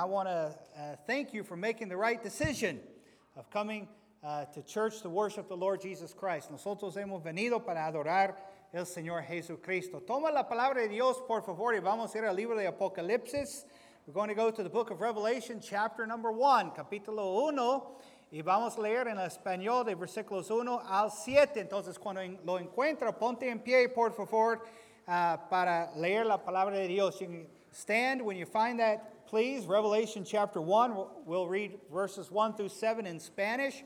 I want to uh, thank you for making the right decision of coming uh, to church to worship the Lord Jesus Christ. Nosotros hemos venido para adorar el Señor Jesucristo. Toma la palabra de Dios, por favor, y vamos a ir al libro de Apocalipsis. We're going to go to the book of Revelation, chapter number 1, capítulo 1, y vamos a leer en español de versículos 1 al 7. Entonces, cuando lo encuentra, ponte en pie, por favor, uh, para leer la palabra de Dios. You can stand when you find that please. Revelation chapter 1, we'll read verses 1 through 7 in Spanish,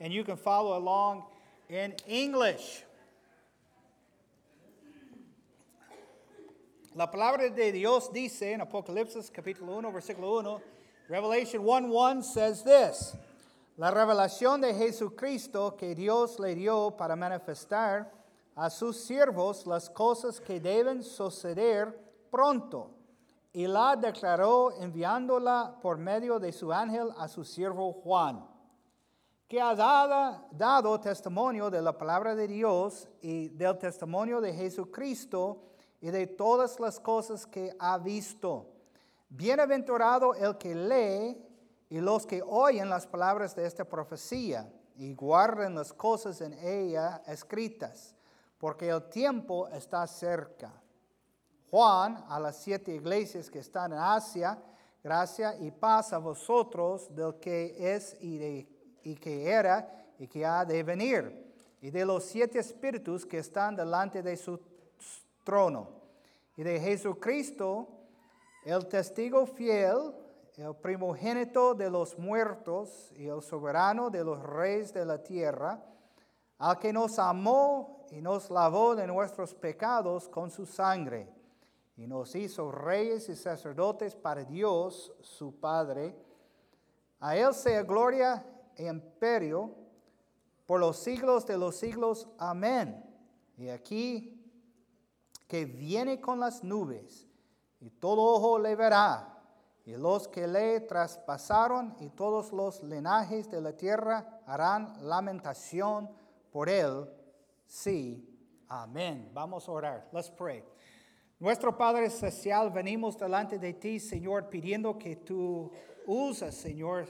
and you can follow along in English. La palabra de Dios dice en Apocalipsis capítulo 1, versículo 1, Revelation 1 1 says this La revelación de Jesucristo que Dios le dio para manifestar a sus siervos las cosas que deben suceder pronto y la declaró enviándola por medio de su ángel a su siervo Juan, que ha dado, testimonio de la palabra de Dios y del testimonio de Jesucristo y de todas las cosas que ha visto. Bienaventurado el que lee y los que oyen las palabras de esta profecía y guarden las cosas en ella escritas, porque el tiempo está cerca. Juan a las siete iglesias que están en Asia, gracia y paz a vosotros del que es y, y que era y que ha de venir, y de los siete espíritus que están delante de su trono, y de Jesucristo, el testigo fiel, el primogénito de los muertos y el soberano de los reyes de la tierra, al que nos amó y nos lavó de nuestros pecados con su sangre y nos hizo reyes y sacerdotes para Dios, su Padre. A Él sea gloria e imperio por los siglos de los siglos. Amén. Y aquí que viene con las nubes, y todo ojo le verá, y los que le traspasaron y todos los linajes de la tierra harán lamentación por él. Sí. Amén. Vamos a orar. Let's pray. Nuestro Padre Celestial, venimos delante de ti, Señor, pidiendo que tú usas, Señor,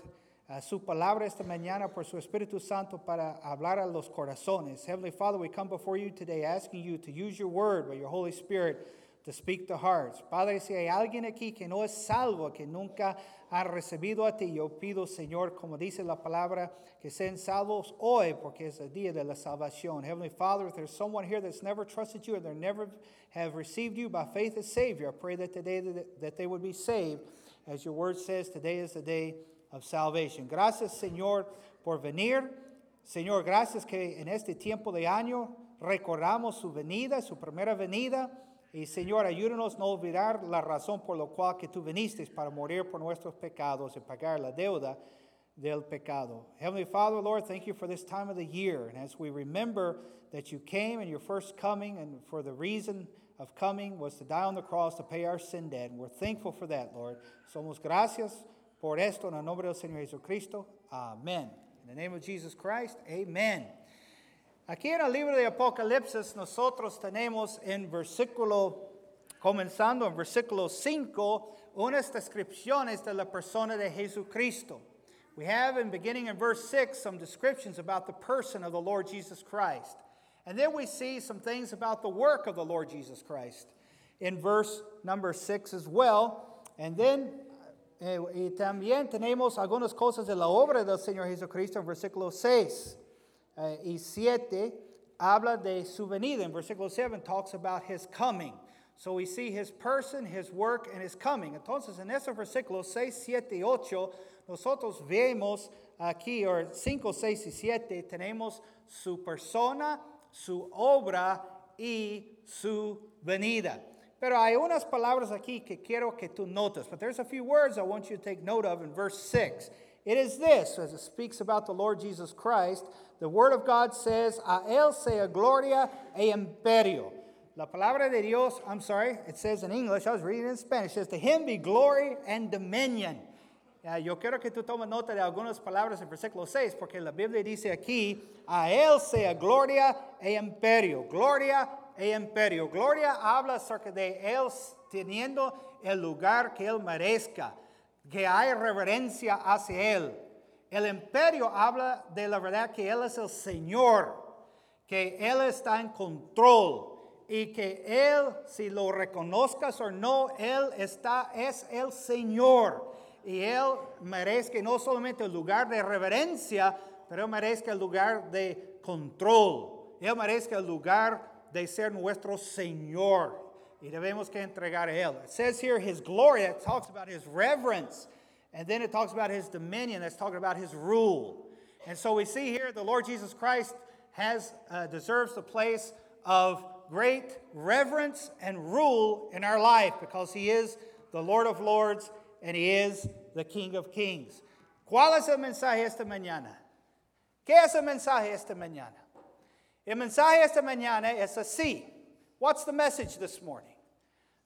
su palabra esta mañana por su Espíritu Santo para hablar a los corazones. Heavenly Father, we come before you today asking you to use your word by your Holy Spirit to speak to hearts. Padre, si hay alguien aquí que no es salvo, que nunca ha recibido a ti, yo pido, Señor, como dice la palabra, que sean salvos hoy, porque es el día de la salvación. Heavenly Father, if there's someone here that's never trusted you and they never have received you by faith as Savior, I pray that today that they would be saved. As your word says, today is the day of salvation. Gracias, Señor, por venir. Señor, gracias que en este tiempo de año recordamos su venida, su primera venida. Y Señor, ayúdanos no olvidar la razón por la cual que tú viniste para morir por nuestros pecados y pagar la deuda del pecado. Heavenly Father, Lord, thank you for this time of the year. And as we remember that you came in your first coming, and for the reason of coming was to die on the cross to pay our sin debt. And we're thankful for that, Lord. Somos gracias por esto en el nombre del Señor Jesucristo. Amen. In the name of Jesus Christ, amen. Aquí en el libro de Apocalipsis nosotros tenemos en versículo, comenzando en versículo 5, unas descripciones de la persona de Jesucristo. We have in beginning in verse 6 some descriptions about the person of the Lord Jesus Christ. And then we see some things about the work of the Lord Jesus Christ in verse number 6 as well. And then eh, y también tenemos algunas cosas de la obra del Señor Jesucristo en versículo 6 uh, y 7 habla de su venida. In versículo 7 talks about his coming. So we see his person, his work, and his coming. Entonces, en esos versículos 6, 7 y 8, nosotros vemos aquí, o 5, 6 y 7, tenemos su persona, su obra y su venida. Pero hay unas palabras aquí que quiero que tú notes. But there's a few words I want you to take note of in verse 6. It is this, as it speaks about the Lord Jesus Christ, the Word of God says, A Él sea gloria e imperio. La palabra de Dios, I'm sorry, it says in English, I was reading in Spanish, it says, To Him be glory and dominion. Uh, yo quiero que tú tomes nota de algunas palabras en versículo 6, porque la Biblia dice aquí, A Él sea gloria e imperio. Gloria e imperio. Gloria habla acerca de Él teniendo el lugar que Él merezca. Que hay reverencia hacia Él. El imperio habla de la verdad que Él es el Señor, que Él está en control y que Él, si lo reconozcas o no, Él está, es el Señor. Y Él merece no solamente el lugar de reverencia, pero Él merece el lugar de control. Él merece el lugar de ser nuestro Señor. Y debemos que entregar a Él. It says here His glory, it talks about His reverence. And then it talks about His dominion, it's talking about His rule. And so we see here the Lord Jesus Christ has, uh, deserves the place of great reverence and rule in our life because He is the Lord of Lords and He is the King of Kings. ¿Cuál es el mensaje esta mañana? ¿Qué es el mensaje esta mañana? El mensaje esta mañana es así. What's the message this morning?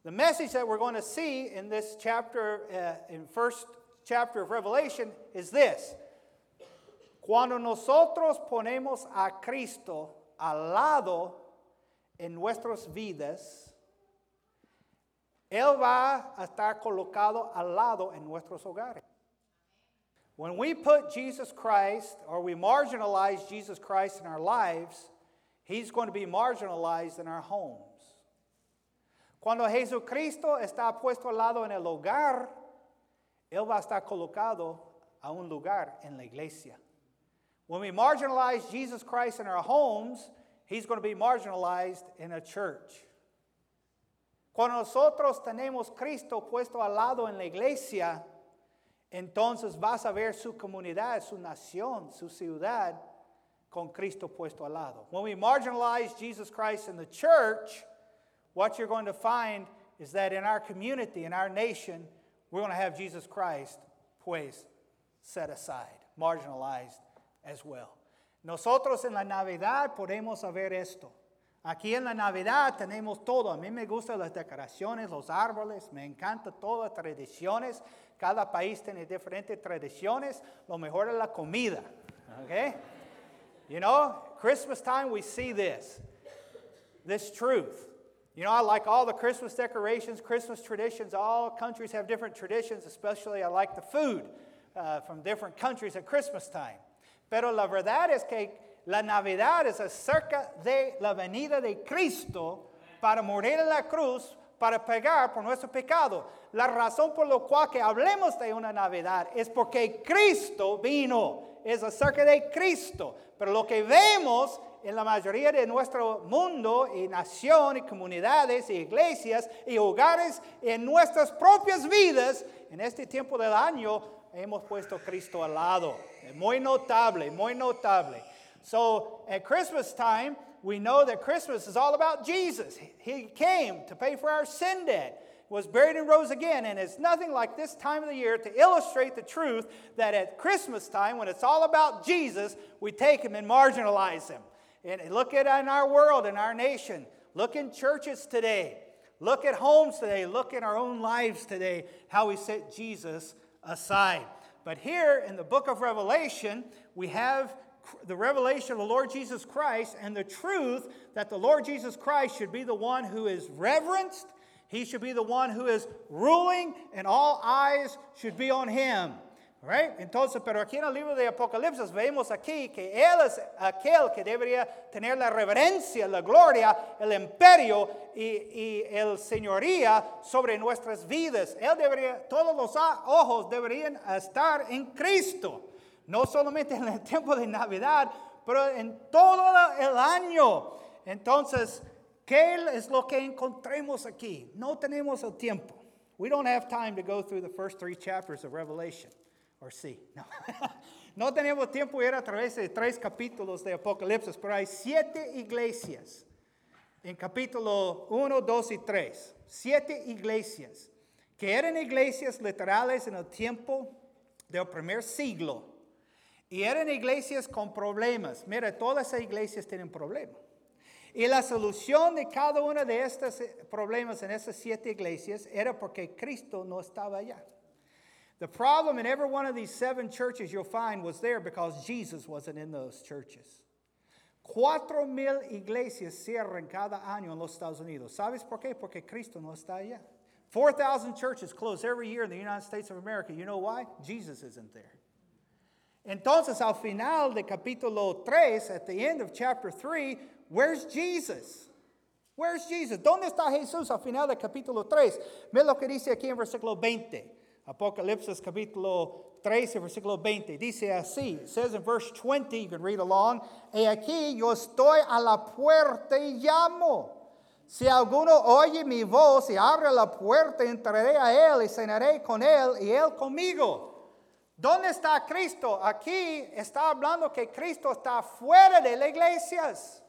The message that we're going to see in this chapter, uh, in first chapter of Revelation, is this. Cuando nosotros ponemos a Cristo al lado en nuestras vidas, Él va a estar colocado al lado en nuestros hogares. When we put Jesus Christ or we marginalize Jesus Christ in our lives, He's going to be marginalized in our homes. Cuando Jesucristo está puesto al lado en el hogar, Él va a estar colocado a un lugar en la iglesia. When we marginalize Jesus Christ in our homes, He's going to be marginalized in a church. Cuando nosotros tenemos Cristo puesto al lado en la iglesia, entonces vas a ver su comunidad, su nación, su ciudad con Cristo puesto al lado. When we marginalize Jesus Christ in the church, what you're going to find is that in our community, in our nation, we're going to have Jesus Christ, pues, set aside, marginalized as well. Nosotros en la Navidad podemos saber esto. Aquí en la Navidad tenemos todo. A mí me gustan las decoraciones, los árboles, me encantan todas las tradiciones. Cada país tiene diferentes tradiciones. Lo mejor es la comida. Okay? You know, Christmas time we see this, this truth. You know, I like all the Christmas decorations, Christmas traditions. All countries have different traditions, especially I like the food uh, from different countries at Christmas time. Pero la verdad es que la Navidad es acerca de la venida de Cristo para morir en la cruz, para pagar por nuestro pecado. La razón por la cual que hablemos de una Navidad es porque Cristo vino es acerca de Cristo. Pero lo que vemos en la mayoría de nuestro mundo y nación y comunidades y iglesias y hogares en nuestras propias vidas en este tiempo del año hemos puesto Cristo al lado. Muy notable, muy notable. So at Christmas time, we know that Christmas is all about Jesus. He came to pay for our sin debt was buried and rose again. And it's nothing like this time of the year to illustrate the truth that at Christmas time, when it's all about Jesus, we take him and marginalize him. And look at in our world, in our nation. Look in churches today. Look at homes today. Look in our own lives today, how we set Jesus aside. But here in the book of Revelation, we have the revelation of the Lord Jesus Christ and the truth that the Lord Jesus Christ should be the one who is reverenced he should be the one who is ruling, and all eyes should be on him. Right? Entonces, pero aquí en el libro de Apocalipsis vemos aquí que Él es aquel que debería tener la reverencia, la gloria, el imperio y, y el señoría sobre nuestras vidas. Él debería, todos los ojos deberían estar en Cristo. No solamente en el tiempo de Navidad, pero en todo el año. Entonces, ¿Qué es lo que encontremos aquí? No tenemos el tiempo. We don't have time to go through the first three chapters of Revelation. Or see. No. no tenemos tiempo de ir a través de tres capítulos de Apocalipsis, pero hay siete iglesias en capítulo 1, 2 y 3. Siete iglesias que eran iglesias literales en el tiempo del primer siglo. Y eran iglesias con problemas. Mira, todas esas iglesias tienen problemas. Y la solución de cada uno de estos eh, problemas en esas siete iglesias era porque Cristo no estaba allá. The problem in every one of these seven churches you'll find was there because Jesus wasn't in those churches. Cuatro mil iglesias cierran cada año en los Estados Unidos. ¿Sabes por qué? Porque Cristo no está allá. 4,000 churches close every year in the United States of America. You know why? Jesus isn't there. Entonces, al final de capítulo 3, at the end of chapter 3, where's Jesus? Where's Jesus? ¿Dónde está Jesús al final del capítulo 3? Ve lo que dice aquí en versículo 20. Apocalipsis capítulo 13, versículo 20. Dice así. It says in verse 20, you can read along. Y aquí yo estoy a la puerta y llamo. Si alguno oye mi voz y abre la puerta, entraré a él y cenaré con él y él conmigo. ¿Dónde está Cristo? Aquí está hablando que Cristo está fuera de las iglesias.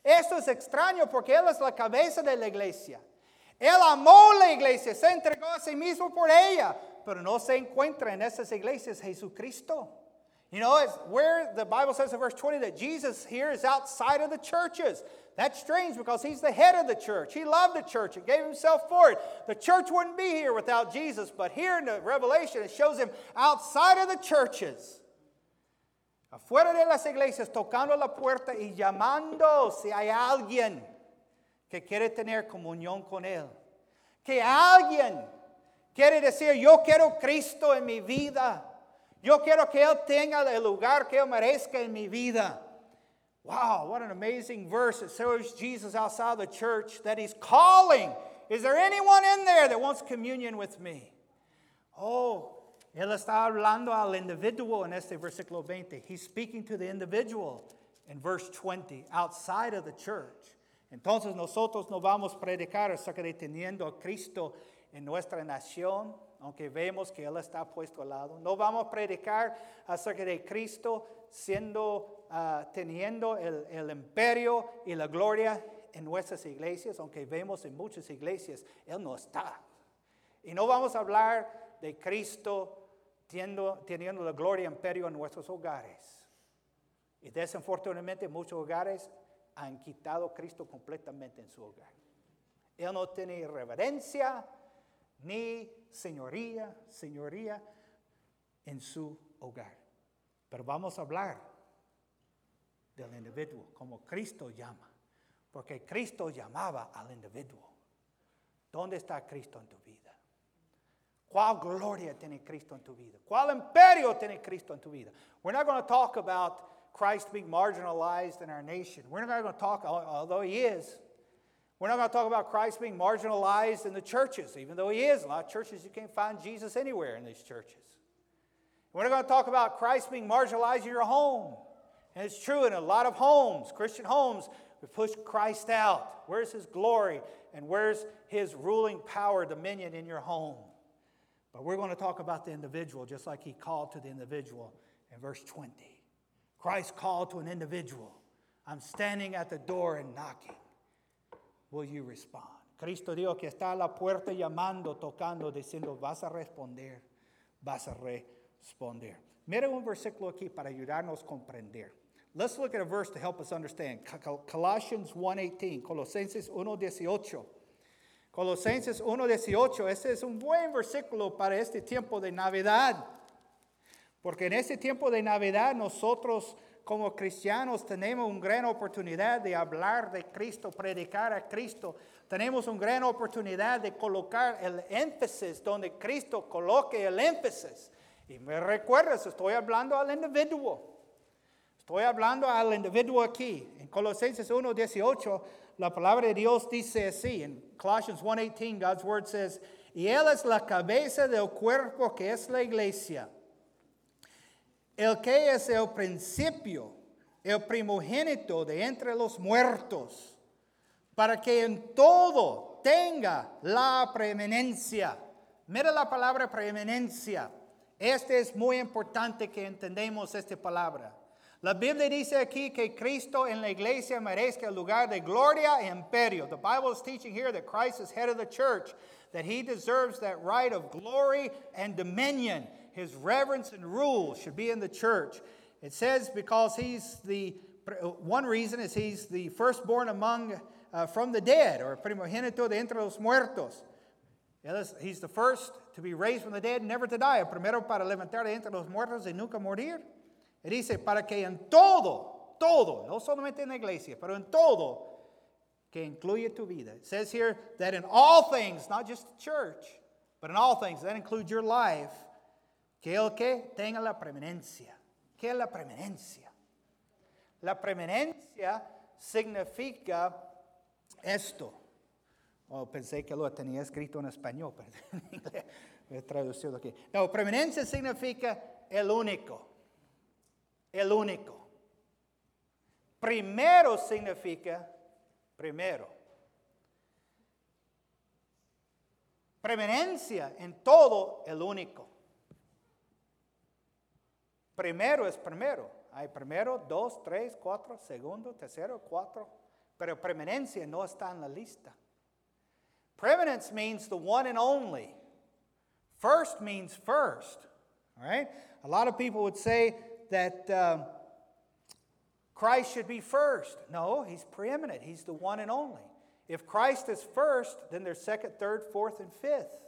Esto es extraño porque Él es la cabeza de la iglesia. Él amó la iglesia, se entregó a sí mismo por ella, pero no se encuentra en esas iglesias Jesucristo. You know, it's where the Bible says in verse 20 that Jesus here is outside of the churches. That's strange because he's the head of the church. He loved the church and gave himself for it. The church wouldn't be here without Jesus, but here in the Revelation it shows him outside of the churches. Afuera de las iglesias, tocando la puerta y llamando si hay alguien que quiere tener comunión con Él. Que alguien quiere decir, yo quiero Cristo en mi vida. Yo quiero que Él tenga el lugar que Él merezca en mi vida. Wow, what an amazing verse. It shows Jesus outside the church that He's calling. Is there anyone in there that wants communion with me? Oh, Él está hablando al individuo en este versículo 20. He's speaking to the individual in verse 20, outside of the church. Entonces nosotros no vamos a predicar acerca de teniendo a Cristo en nuestra nación, aunque vemos que Él está puesto al lado. No vamos a predicar acerca de Cristo siendo, uh, teniendo el, el imperio y la gloria en nuestras iglesias, aunque vemos en muchas iglesias, Él no está. Y no vamos a hablar de Cristo teniendo, teniendo la gloria y imperio en nuestros hogares. Y desafortunadamente muchos hogares han quitado a Cristo completamente en su hogar. Él no tiene reverencia ni señoría, señoría en su hogar. Pero vamos a hablar del individuo, como Cristo llama, porque Cristo llamaba al individuo. ¿Dónde está Cristo en tu vida? ¿Cuál gloria tiene Cristo en tu vida? ¿Cuál imperio tiene Cristo en tu vida? We're not going to talk about Christ being marginalized in our nation. We're not going to talk, although he is, we're not going to talk about Christ being marginalized in the churches, even though he is. A lot of churches, you can't find Jesus anywhere in these churches. We're not going to talk about Christ being marginalized in your home. And it's true in a lot of homes, Christian homes, we push Christ out. Where's his glory? And where's his ruling power, dominion in your home? But we're going to talk about the individual, just like he called to the individual in verse 20. Christ called to an individual, I'm standing at the door and knocking. Will you respond? Cristo dijo que está a la puerta llamando, tocando, diciendo, vas a responder, vas a responder. Mira un versículo aquí para ayudarnos a comprender. Let's look at a verse to help us understand. Colossians 1.18, Colosenses 1.18. Colosenses 1.18, ese es un buen versículo para este tiempo de Navidad. Porque en este tiempo de Navidad nosotros como cristianos tenemos una gran oportunidad de hablar de Cristo, predicar a Cristo. Tenemos una gran oportunidad de colocar el énfasis donde Cristo coloque el énfasis. Y me recuerdas, estoy hablando al individuo. Estoy hablando al individuo aquí. En Colosenses 1:18, la palabra de Dios dice así. En Colossians 1:18, God's word says, y Él es la cabeza del cuerpo que es la iglesia el que es el principio, el primogénito de entre los muertos, para que en todo tenga la preeminencia. Mira la palabra preeminencia. Este es muy importante que entendamos esta palabra. La Biblia dice aquí que Cristo en la iglesia merezca el lugar de gloria e imperio. The Bible is teaching here that Christ is head of the church, that he deserves that right of glory and dominion his reverence and rule should be in the church. It says because he's the one reason is he's the firstborn among uh, from the dead, or primogénito de entre los muertos. He's the first to be raised from the dead, never to die. Primero para levantar de entre los muertos y nunca morir. Y dice, para que en todo, todo, no solamente en la iglesia, pero en todo, que incluye tu vida. It says here that in all things, not just the church, but in all things, that includes your life, que el que tenga la preeminencia. ¿Qué es la preeminencia? La preeminencia significa esto. Oh, pensé que lo tenía escrito en español, pero en inglés he traducido aquí. No, preeminencia significa el único. El único. Primero significa primero. Preeminencia en todo el único. Primero es primero. Hay primero, dos, tres, cuatro, segundo, tercero, cuatro. Pero preeminencia no está en la lista. Preeminence means the one and only. First means first. All right? A lot of people would say that um, Christ should be first. No, he's preeminent. He's the one and only. If Christ is first, then there's second, third, fourth, and fifth.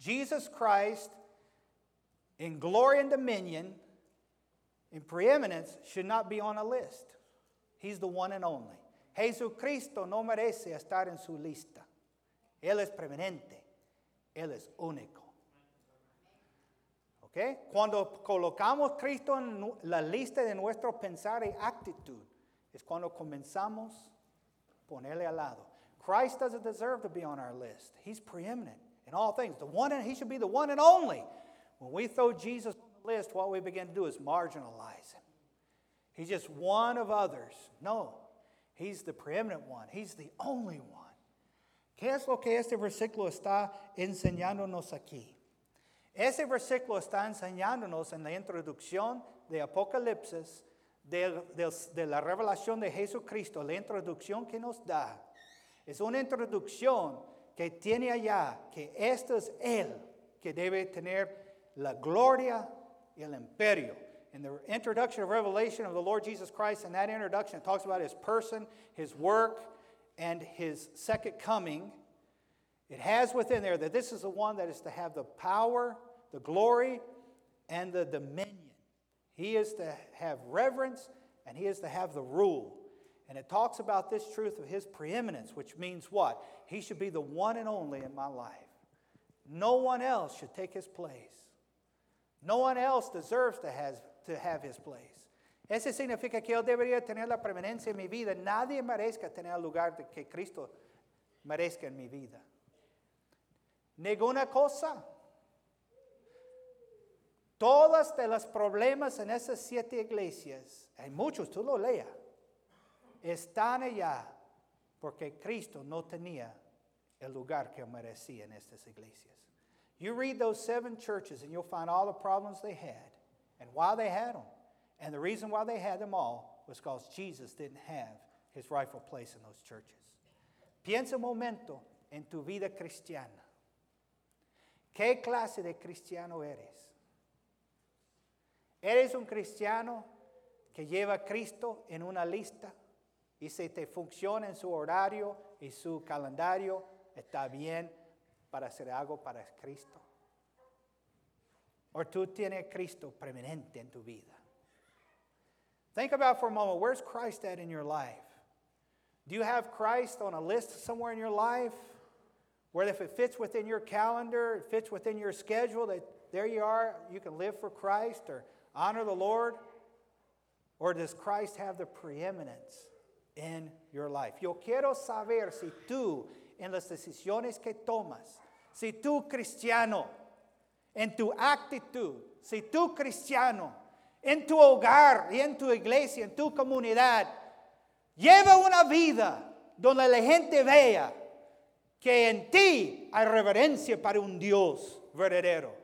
Jesus Christ, in glory and dominion, in preeminence, should not be on a list. He's the one and only. Jesucristo no merece estar en su lista. Él es preeminente. Él es único. ¿Ok? Cuando colocamos Cristo en la lista de nuestro pensar y actitud, es cuando comenzamos a ponerle al lado. Christ doesn't deserve to be on our list. He's preeminent in all things. The one and, he should be the one and only. When we throw Jesus list, what we begin to do is marginalize him. He's just one of others. No, he's the preeminent one. He's the only one. ¿Qué es lo que este versículo está enseñándonos aquí? Ese versículo está enseñándonos en la introducción de Apocalipsis, de, de, de, la revelación de Jesucristo, la introducción que nos da. Es una introducción que tiene allá que este es Él que debe tener la gloria el imperio. In the introduction of Revelation of the Lord Jesus Christ, in that introduction, it talks about His person, His work, and his second coming, it has within there that this is the one that is to have the power, the glory, and the dominion. He is to have reverence and he is to have the rule. And it talks about this truth of his preeminence, which means what? He should be the one and only in my life. No one else should take his place. No one else deserves to have, to have his place. Ese significa que yo debería tener la preeminencia en mi vida. Nadie merezca tener el lugar que Cristo merezca en mi vida. Ninguna cosa. Todas de los problemas en esas siete iglesias, hay muchos, tú lo leas, están allá porque Cristo no tenía el lugar que merecía en estas iglesias. You read those seven churches and you'll find all the problems they had and why they had them. And the reason why they had them all was because Jesus didn't have his rightful place in those churches. Piensa un momento en tu vida cristiana. ¿Qué clase de cristiano eres? ¿Eres un cristiano que lleva a Cristo en una lista y si te funciona en su horario y su calendario, está bien para hacer algo para Cristo? ¿O tú tienes Cristo preeminente en tu vida? Think about for a moment where's Christ at in your life? Do you have Christ on a list somewhere in your life? Where if it fits within your calendar, it fits within your schedule, that there you are, you can live for Christ or honor the Lord? Or does Christ have the preeminence in your life? Yo quiero saber si tú, en las decisiones que tomas, si tú cristiano, en tu actitud, si tú cristiano, en tu hogar y en tu iglesia, en tu comunidad. Lleva una vida donde la gente vea que en ti hay reverencia para un Dios verdadero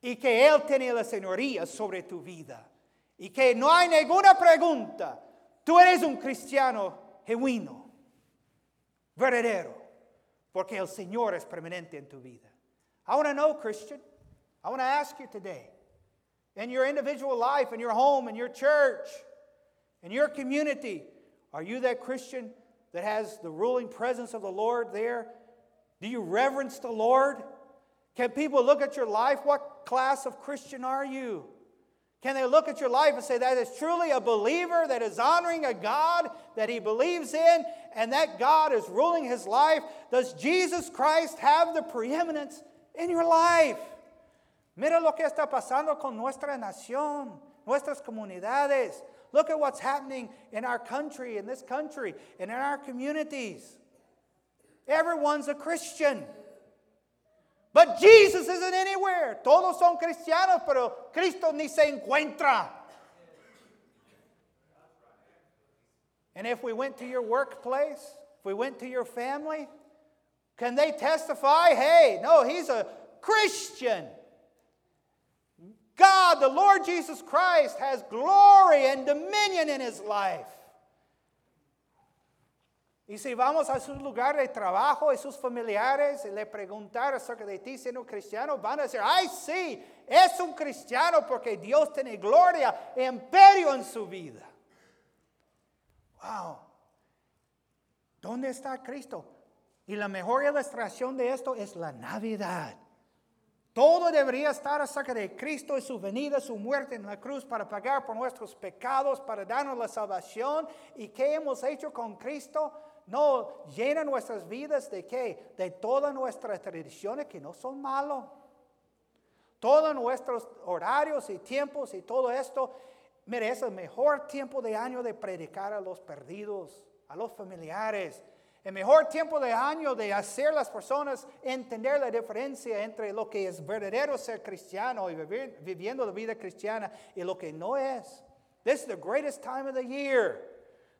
y que Él tiene la señoría sobre tu vida y que no hay ninguna pregunta. Tú eres un cristiano genuino, verdadero, porque el Señor es permanente en tu vida. I want to know, Christian. I want to ask you today in your individual life, in your home, in your church, in your community? Are you that Christian that has the ruling presence of the Lord there? Do you reverence the Lord? Can people look at your life? What class of Christian are you? Can they look at your life and say that is truly a believer that is honoring a God that he believes in and that God is ruling his life? Does Jesus Christ have the preeminence in your life? Mira lo que está pasando con nuestra nación, nuestras comunidades. Look at what's happening in our country, in this country, and in our communities. Everyone's a Christian. But Jesus isn't anywhere. Todos son cristianos, pero Cristo ni se encuentra. And if we went to your workplace, if we went to your family, can they testify? Hey, no, he's a Christian. God, the Lord Jesus Christ, has glory and dominion in his life. Y si vamos a su lugar de trabajo y sus familiares y le preguntar acerca de ti siendo cristiano, van a decir, ay sí, es un cristiano porque Dios tiene gloria e imperio en su vida. Wow. ¿Dónde está Cristo? Y la mejor ilustración de esto es la Navidad. Todo debería estar acerca de Cristo y su venida, su muerte en la cruz para pagar por nuestros pecados, para darnos la salvación. ¿Y qué hemos hecho con Cristo? No llena nuestras vidas de qué? De todas nuestras tradiciones que no son malos. Todos nuestros horarios y tiempos y todo esto, mire, es el mejor tiempo de año de predicar a los perdidos, a los familiares. El mejor tiempo de año de hacer las personas entender la diferencia entre lo que es verdadero ser cristiano y viviendo la vida cristiana y lo que no es. This is the greatest time of the year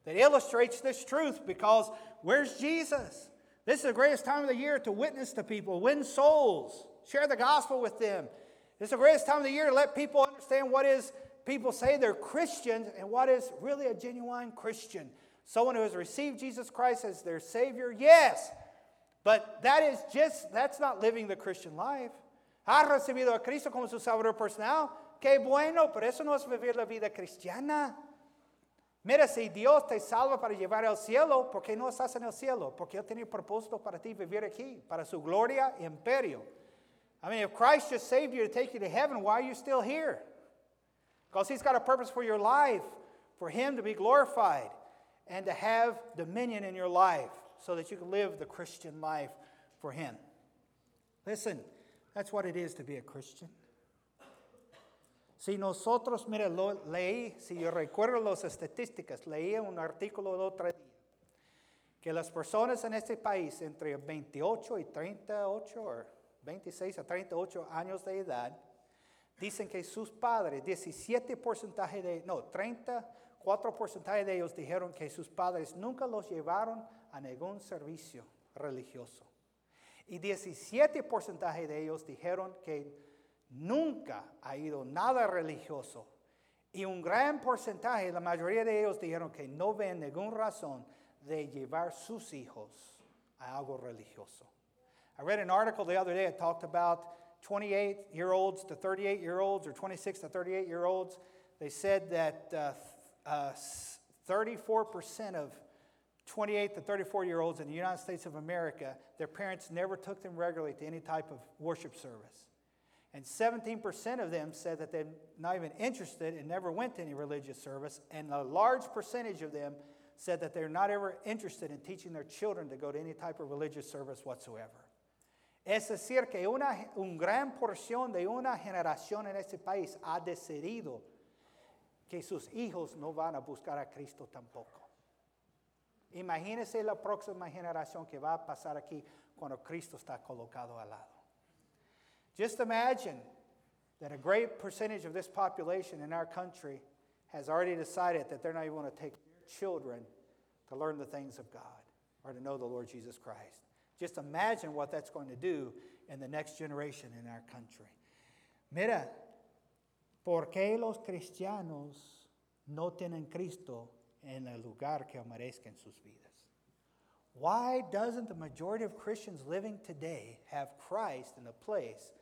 that illustrates this truth because where's Jesus? This is the greatest time of the year to witness to people, win souls, share the gospel with them. This is the greatest time of the year to let people understand what is people say they're Christians and what is really a genuine Christian. Someone who has received Jesus Christ as their Savior, yes. But that is just, that's not living the Christian life. Ha recibido a Cristo como su Salvador personal. Qué bueno, pero eso no es vivir la vida cristiana. Mira, si Dios te salva para llevar al cielo, ¿por qué no estás en el cielo? Porque Él tiene propósito para ti vivir aquí, para su gloria y imperio. I mean, if Christ just saved you to take you to heaven, why are you still here? Because He's got a purpose for your life, for Him to be glorified and to have dominion in your life so that you can live the Christian life for Him. Listen, that's what it is to be a Christian. Si nosotros, mire, lo leí, si yo recuerdo las estadísticas, leí un artículo el otro día, que las personas en este país entre 28 y 38, o 26 a 38 años de edad, dicen que sus padres, 17 porcentaje de, no, 34 porcentaje de ellos dijeron que sus padres nunca los llevaron a ningún servicio religioso. Y 17 porcentaje de ellos dijeron que nunca ha ido nada religioso. Y un gran porcentaje, la mayoría de ellos dijeron que no ven ninguna razón de llevar sus hijos a algo religioso. I read an article the other day that talked about 28 year olds to 38 year olds or 26 to 38 year olds. They said that uh, uh, 34% of 28 to 34 year olds in the United States of America, their parents never took them regularly to any type of worship service. And 17% of them said that they're not even interested and never went to any religious service. And a large percentage of them said that they're not ever interested in teaching their children to go to any type of religious service whatsoever. Es decir, que una un gran porción de una generación en este país ha decidido que sus hijos no van a buscar a Cristo tampoco. Imagínese la próxima generación que va a pasar aquí cuando Cristo está colocado al lado. Just imagine that a great percentage of this population in our country has already decided that they're not even going to take their children to learn the things of God or to know the Lord Jesus Christ. Just imagine what that's going to do in the next generation in our country. Mira, ¿por qué los cristianos no tienen Cristo en el lugar que merezca en sus vidas? Why doesn't the majority of Christians living today have Christ in the place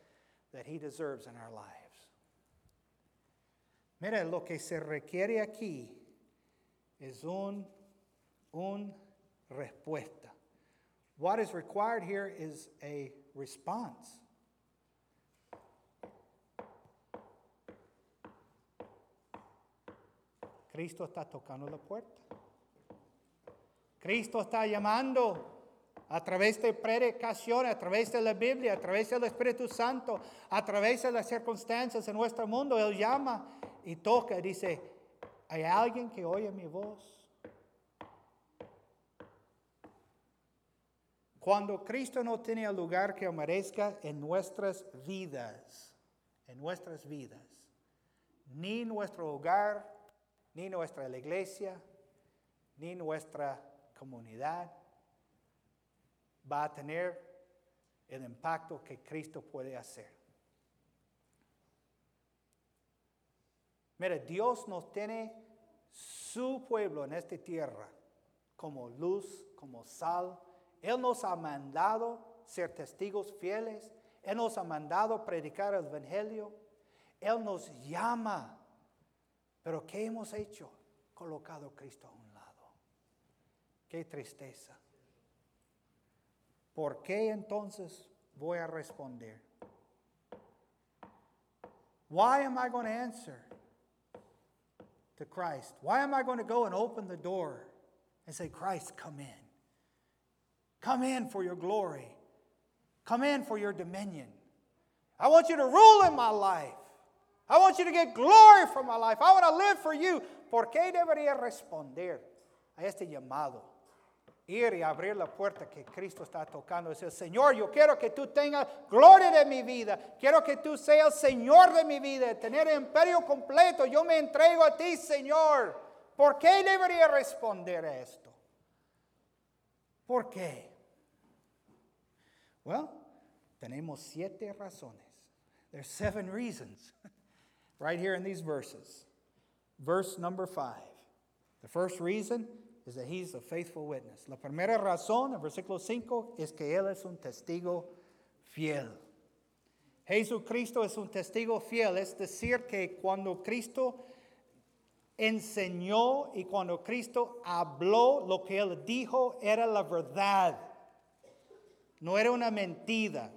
that He deserves in our lives. Mira, lo que se requiere aquí es un, un respuesta. What is required here is a response. Cristo está tocando la puerta. Cristo está llamando a través de predicación, a través de la Biblia, a través del Espíritu Santo, a través de las circunstancias en nuestro mundo. Él llama y toca dice, ¿hay alguien que oye mi voz? Cuando Cristo no tiene el lugar que merezca en nuestras vidas, en nuestras vidas, ni nuestro hogar, ni nuestra iglesia, ni nuestra comunidad, va a tener el impacto que Cristo puede hacer. Mira, Dios nos tiene su pueblo en esta tierra como luz, como sal. Él nos ha mandado ser testigos fieles. Él nos ha mandado predicar el Evangelio. Él nos llama. Pero ¿qué hemos hecho? Colocado a Cristo a un lado. Qué tristeza. ¿Por qué entonces voy a responder? Why am I going to answer to Christ? Why am I going to go and open the door and say, Christ, come in? Come in for your glory. Come in for your dominion. I want you to rule in my life. I want you to get glory from my life. I want to live for you. ¿Por qué debería responder a este llamado? Ir y abrir la puerta que Cristo está tocando. Decir, Señor, yo quiero que tú tengas gloria de mi vida. Quiero que tú seas Señor de mi vida, tener imperio completo. Yo me entrego a ti, Señor. ¿Por qué debería responder a esto? ¿Por qué? Well, tenemos siete razones. There's seven reasons right here in these verses. Verse number five. The first reason is that he's a faithful witness. La primera razón, el versículo 5, es que él es un testigo fiel. Jesucristo es un testigo fiel, es decir, que cuando Cristo enseñó y cuando Cristo habló, lo que él dijo era la verdad, no era una mentira.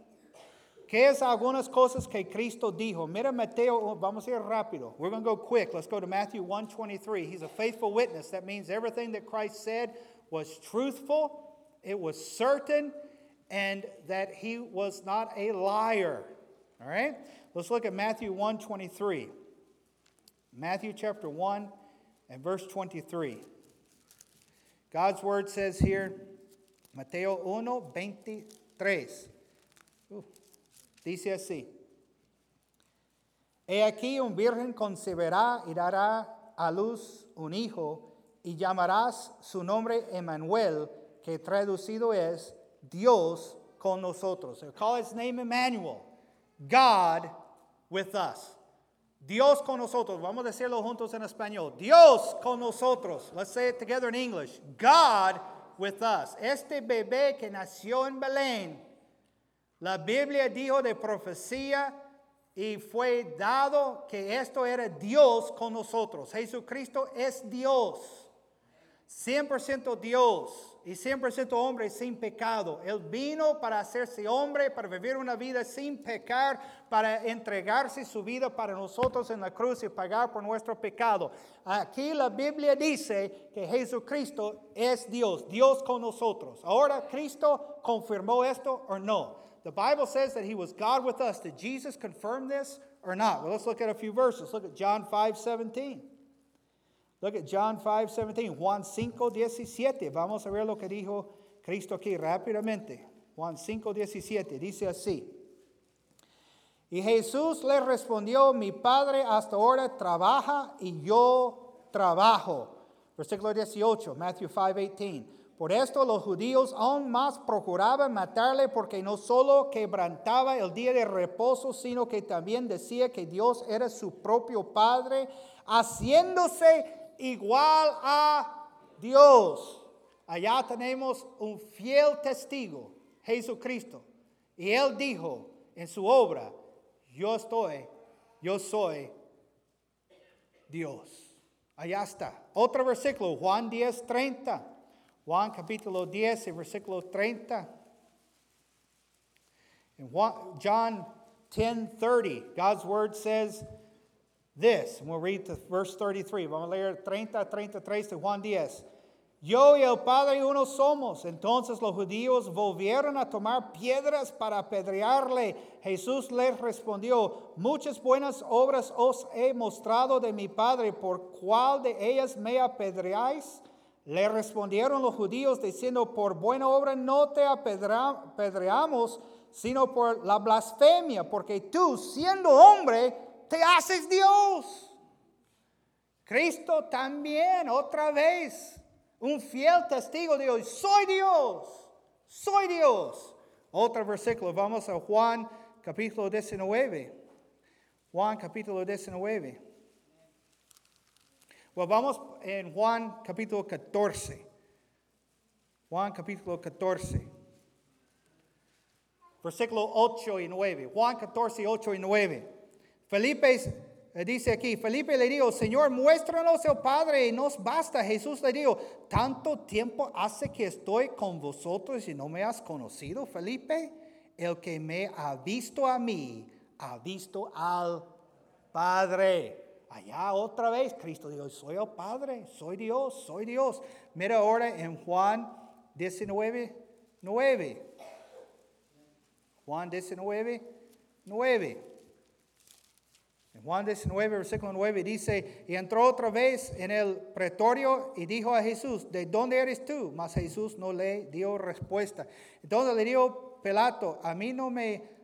¿Qué es algunas cosas que Cristo dijo? Mira Mateo, oh, vamos a ir rápido. We're going to go quick. Let's go to Matthew 1:23. He's a faithful witness. That means everything that Christ said was truthful, it was certain, and that he was not a liar. All right? Let's look at Matthew 1:23. Matthew chapter 1 and verse 23. God's word says here, Mateo 1:23. Dice así. He aquí un virgen concebirá y dará a luz un hijo y llamarás su nombre Emmanuel, que traducido es Dios con nosotros. So call his name Emmanuel, God with us. Dios con nosotros. Vamos a decirlo juntos en español. Dios con nosotros. Let's say it together in English. God with us. Este bebé que nació en Belén la Biblia dijo de profecía y fue dado que esto era Dios con nosotros. Jesucristo es Dios. 100% Dios y 100% hombre sin pecado. Él vino para hacerse hombre, para vivir una vida sin pecar, para entregarse su vida para nosotros en la cruz y pagar por nuestro pecado. Aquí la Biblia dice que Jesucristo es Dios, Dios con nosotros. Ahora, ¿Cristo confirmó esto o no? The Bible says that he was God with us. Did Jesus confirm this or not? Well, let's look at a few verses. Look at John 5 17. Look at John 5 17. Juan 5 17. Vamos a ver lo que dijo Cristo aquí rápidamente. Juan 5 17. Dice así. Y Jesús le respondió, mi Padre hasta ahora trabaja y yo trabajo. Versículo 18, Matthew 5, 18. Por esto los judíos aún más procuraban matarle porque no solo quebrantaba el día de reposo, sino que también decía que Dios era su propio Padre, haciéndose igual a Dios. Allá tenemos un fiel testigo, Jesucristo. Y él dijo en su obra, yo estoy, yo soy Dios. Allá está. Otro versículo, Juan 10, 30. Juan capítulo 10, versículo 30. In John 10 30, God's word says, this. We'll read to verse 33. Vamos a leer 30 a 33 de Juan 10. Yo y el Padre uno somos. Entonces los judíos volvieron a tomar piedras para apedrearle. Jesús les respondió, muchas buenas obras os he mostrado de mi Padre, ¿por cuál de ellas me apedreáis? Le respondieron los judíos diciendo, por buena obra no te apedreamos, sino por la blasfemia, porque tú, siendo hombre, te haces Dios. Cristo también, otra vez, un fiel testigo de hoy, soy Dios, soy Dios. Otro versículo, vamos a Juan capítulo 19. Juan capítulo 19. Bueno, vamos en Juan capítulo 14. Juan capítulo 14. Versículo 8 y 9. Juan 14, 8 y 9. Felipe eh, dice aquí, Felipe le dijo, Señor, muéstranos el Padre y nos basta. Jesús le dijo, tanto tiempo hace que estoy con vosotros y no me has conocido, Felipe. El que me ha visto a mí, ha visto al Padre. Allá otra vez, Cristo dijo, soy el Padre, soy Dios, soy Dios. Mira ahora en Juan 19, 9. Juan 19, 9. Juan 19, versículo 9 dice, y entró otra vez en el pretorio y dijo a Jesús, ¿de dónde eres tú? Mas Jesús no le dio respuesta. Entonces le dijo Pelato, a mí no me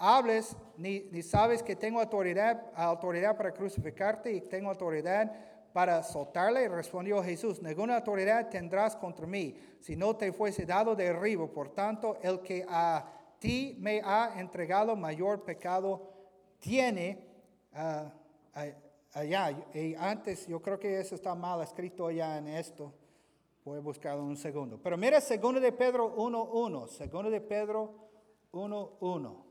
hables ni, sabes que tengo autoridad, autoridad para crucificarte y tengo autoridad para soltarle. Respondió Jesús, ninguna autoridad tendrás contra mí si no te fuese dado de arriba. Por tanto, el que a ti me ha entregado mayor pecado tiene uh, allá. Y antes, yo creo que eso está mal escrito allá en esto. Voy a buscarlo un segundo. Pero mira, segundo de Pedro 1.1. Segundo de Pedro 1.1.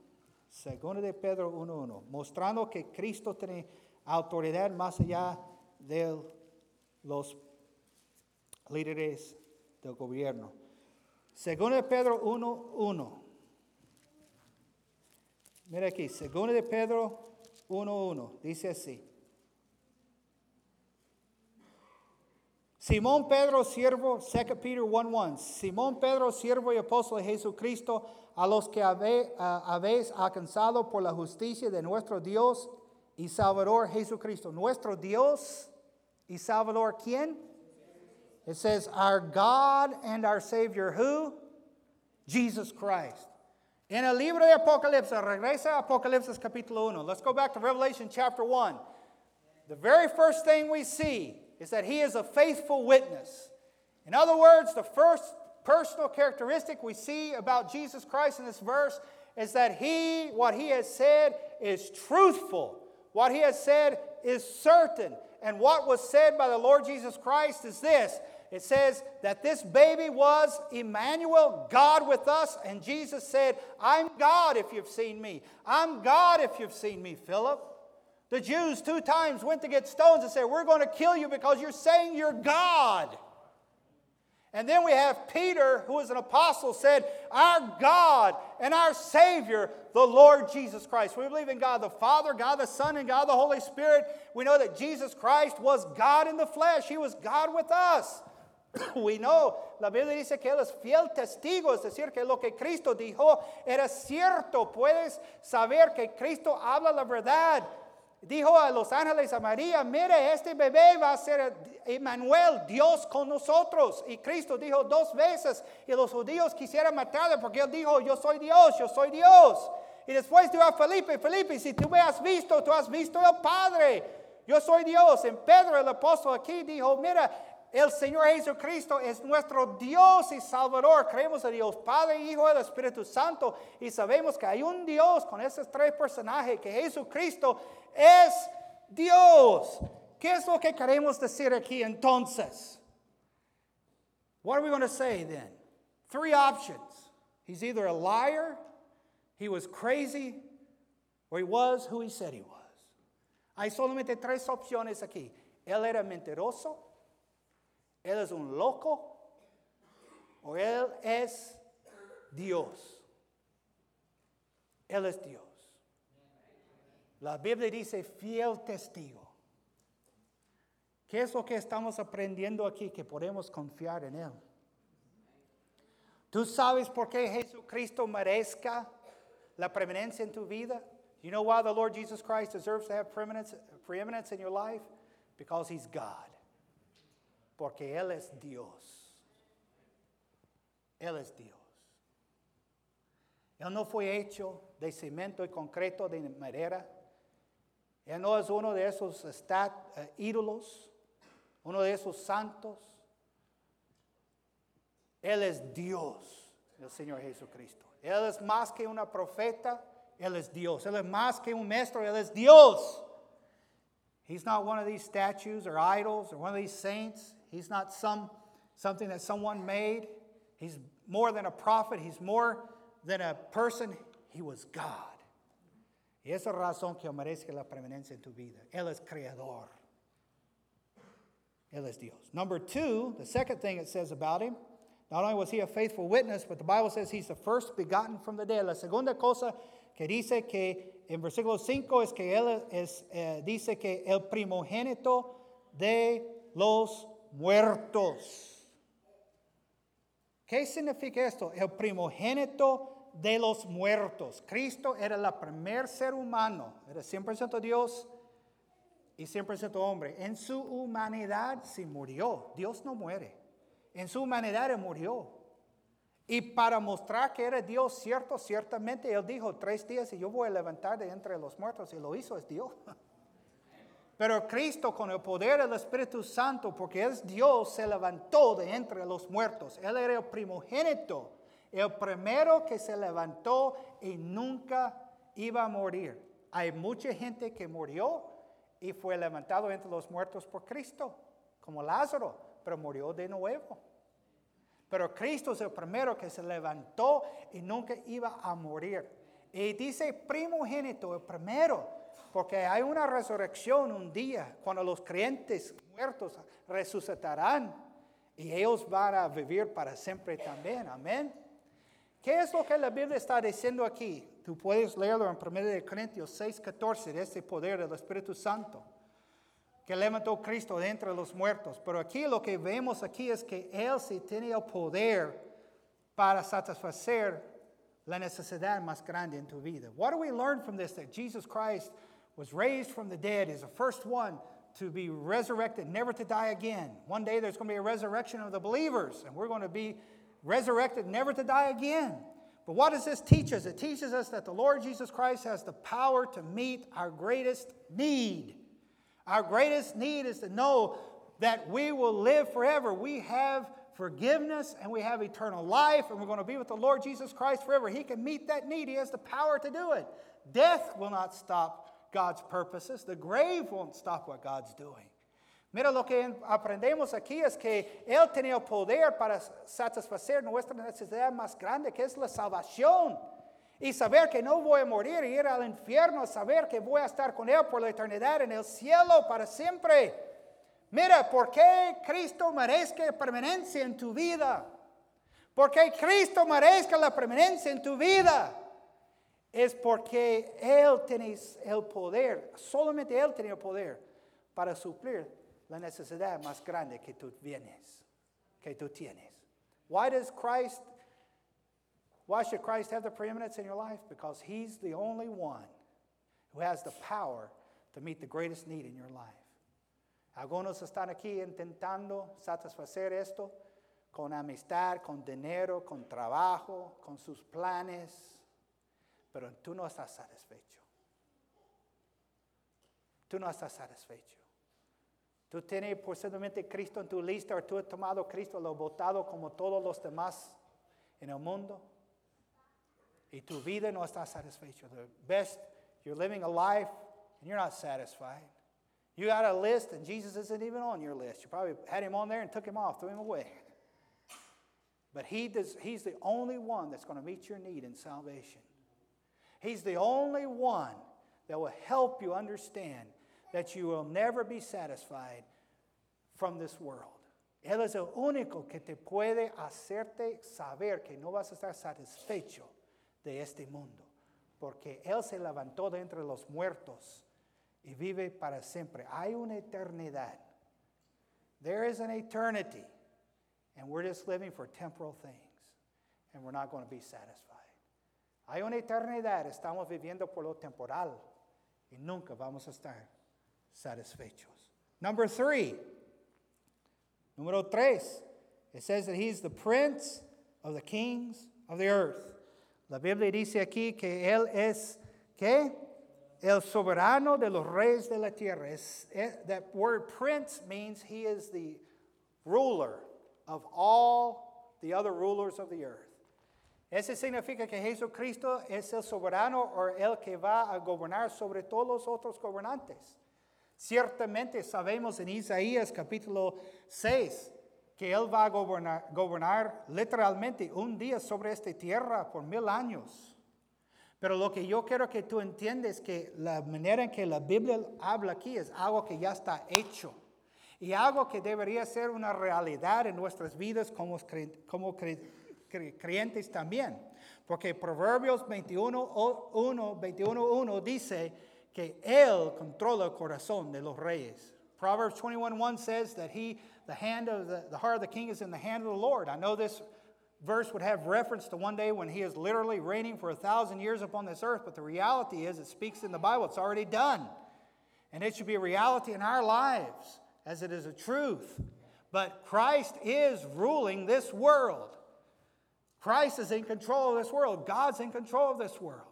Segundo de Pedro 1.1. Mostrando que Cristo tiene autoridad más allá de los líderes del gobierno. Segundo de Pedro 1.1. Mira aquí, segundo de Pedro 1.1. Dice así. Simón Pedro, siervo, 2 Peter 1.1. Simón Pedro, siervo y apóstol de Jesucristo, a los que habéis alcanzado por la justicia de nuestro Dios y Salvador Jesucristo. Nuestro Dios y Salvador, ¿quién? It says, our God and our Savior, who? Jesus Christ. En el libro de Apocalipsis, regresa a Apocalipsis capítulo 1. Let's go back to Revelation chapter 1. The very first thing we see is that he is a faithful witness. In other words, the first personal characteristic we see about Jesus Christ in this verse is that he, what he has said, is truthful. What he has said is certain. And what was said by the Lord Jesus Christ is this it says that this baby was Emmanuel, God with us. And Jesus said, I'm God if you've seen me. I'm God if you've seen me, Philip. The Jews two times went to get stones and said, We're going to kill you because you're saying you're God. And then we have Peter, who is an apostle, said, Our God and our Savior, the Lord Jesus Christ. We believe in God the Father, God the Son, and God the Holy Spirit. We know that Jesus Christ was God in the flesh, He was God with us. We know, la Biblia dice que Él es fiel testigo, es decir, que lo que Cristo dijo era cierto. Puedes saber que Cristo habla la verdad. Dijo a los ángeles a María, mire, este bebé va a ser Emmanuel, Dios con nosotros. Y Cristo dijo dos veces, y los judíos quisieran matarle porque él dijo, yo soy Dios, yo soy Dios. Y después dijo a Felipe, Felipe, si tú me has visto, tú has visto al Padre. Yo soy Dios. En Pedro, el apóstol aquí, dijo, mira, el Señor Jesucristo es nuestro Dios y Salvador. Creemos en Dios Padre, Hijo y el Espíritu Santo. Y sabemos que hay un Dios con esos tres personajes, que Jesucristo es Dios. ¿Qué es lo que queremos decir aquí entonces? What are we going to say then? Three options. He's either a liar, he was crazy, or he was who he said he was. Hay solamente tres opciones aquí. Él era mentiroso, él es un loco o Él es Dios. Él es Dios. La Biblia dice fiel testigo. ¿Qué es lo que estamos aprendiendo aquí? Que podemos confiar en Él. ¿Tú sabes por qué Jesucristo merezca la preeminencia en tu vida? You know why the Lord Jesus Christ deserves to have preeminence, preeminence in your life? Because He's God. Porque Él es Dios. Él es Dios. Él no fue hecho de cemento y concreto de madera. Él no es uno de esos uh, ídolos, uno de esos santos. Él es Dios, el Señor Jesucristo. Él es más que una profeta, Él es Dios. Él es más que un maestro, Él es Dios. He's not one of these statues or idols or one of these saints. He's not some, something that someone made. He's more than a prophet. He's more than a person. He was God. Y esa razón que merezca la preeminencia en tu vida. Él es creador. Él es Dios. Number two, the second thing it says about him, not only was he a faithful witness, but the Bible says he's the first begotten from the dead. La segunda cosa que dice que en versículo 5 es que él es, eh, dice que el primogénito de los muertos. ¿Qué significa esto? El primogénito de los muertos. Cristo era el primer ser humano, era 100% Dios y 100% hombre. En su humanidad sí murió. Dios no muere. En su humanidad él murió. Y para mostrar que era Dios cierto, ciertamente Él dijo tres días y yo voy a levantar de entre los muertos y lo hizo es Dios. Pero Cristo con el poder del Espíritu Santo, porque es Dios, se levantó de entre los muertos. Él era el primogénito, el primero que se levantó y nunca iba a morir. Hay mucha gente que murió y fue levantado entre los muertos por Cristo, como Lázaro, pero murió de nuevo. Pero Cristo es el primero que se levantó y nunca iba a morir. Y dice primogénito, el primero, porque hay una resurrección un día cuando los creyentes muertos resucitarán y ellos van a vivir para siempre también. Amén. ¿Qué es lo que la Biblia está diciendo aquí? Tú puedes leerlo en 1 Corintios 6, 14, de ese poder del Espíritu Santo que levantó Cristo de entre los muertos. Pero aquí lo que vemos aquí es que Él sí tiene el poder para satisfacer la necesidad más grande en tu vida. What do we learn from this? That Jesus Christ was raised from the dead, is the first one to be resurrected, never to die again. One day there's going to be a resurrection of the believers, and we're going to be resurrected, never to die again. But what does this teach us? It teaches us that the Lord Jesus Christ has the power to meet our greatest need. Our greatest need is to know that we will live forever. We have forgiveness and we have eternal life, and we're going to be with the Lord Jesus Christ forever. He can meet that need, He has the power to do it. Death will not stop God's purposes, the grave won't stop what God's doing. Mira, lo que aprendemos aquí es que Él tenía poder para satisfacer nuestra necesidad más grande, que es la salvación. Y saber que no voy a morir y ir al infierno, saber que voy a estar con Él por la eternidad en el cielo para siempre. Mira, ¿por qué Cristo merezca permanencia en tu vida? ¿Por qué Cristo merezca la permanencia en tu vida? Es porque Él tiene el poder, solamente Él tiene el poder para suplir la necesidad más grande que tú vienes, que tú tienes. Why does Christ why should Christ have the preeminence in your life? Because He's the only one who has the power to meet the greatest need in your life. Algunos están aquí intentando satisfacer esto con amistad, con dinero, con trabajo, con sus planes, pero tú no estás satisfecho. Tú no estás satisfecho. Tú tienes posiblemente Cristo en tu lista o tú has tomado Cristo, lo has votado como todos los demás en el mundo. y tu vida no está satisfecho. The best, you're living a life and you're not satisfied. You got a list and Jesus isn't even on your list. You probably had him on there and took him off, threw him away. But he does, he's the only one that's going to meet your need in salvation. He's the only one that will help you understand that you will never be satisfied from this world. Él es el único que te puede hacerte saber que no vas a estar satisfecho de este mundo. porque Él se levantó de entre los muertos y vive para siempre. Hay una eternidad. There is an eternity, and we're just living for temporal things, and we're not going to be satisfied. Hay una eternidad, estamos viviendo por lo temporal, y nunca vamos a estar satisfechos. Number three, número tres, it says that he's the prince of the kings of the earth. La Biblia dice aquí que él es, ¿qué? El soberano de los reyes de la tierra. That word prince means he is the ruler of all the other rulers of the earth. Ese significa que Jesucristo es el soberano o el que va a gobernar sobre todos los otros gobernantes. Ciertamente sabemos en Isaías capítulo 6 que Él va a gobernar, gobernar literalmente un día sobre esta tierra por mil años. Pero lo que yo quiero que tú entiendas es que la manera en que la Biblia habla aquí es algo que ya está hecho y algo que debería ser una realidad en nuestras vidas como, como creyentes también. Porque Proverbios 21, 1, 21, 1 dice que Él controla el corazón de los reyes. Proverbs 21, 1 says that he the hand of the, the heart of the king is in the hand of the Lord. I know this verse would have reference to one day when he is literally reigning for a thousand years upon this earth, but the reality is it speaks in the Bible, it's already done. And it should be a reality in our lives as it is a truth. But Christ is ruling this world. Christ is in control of this world. God's in control of this world.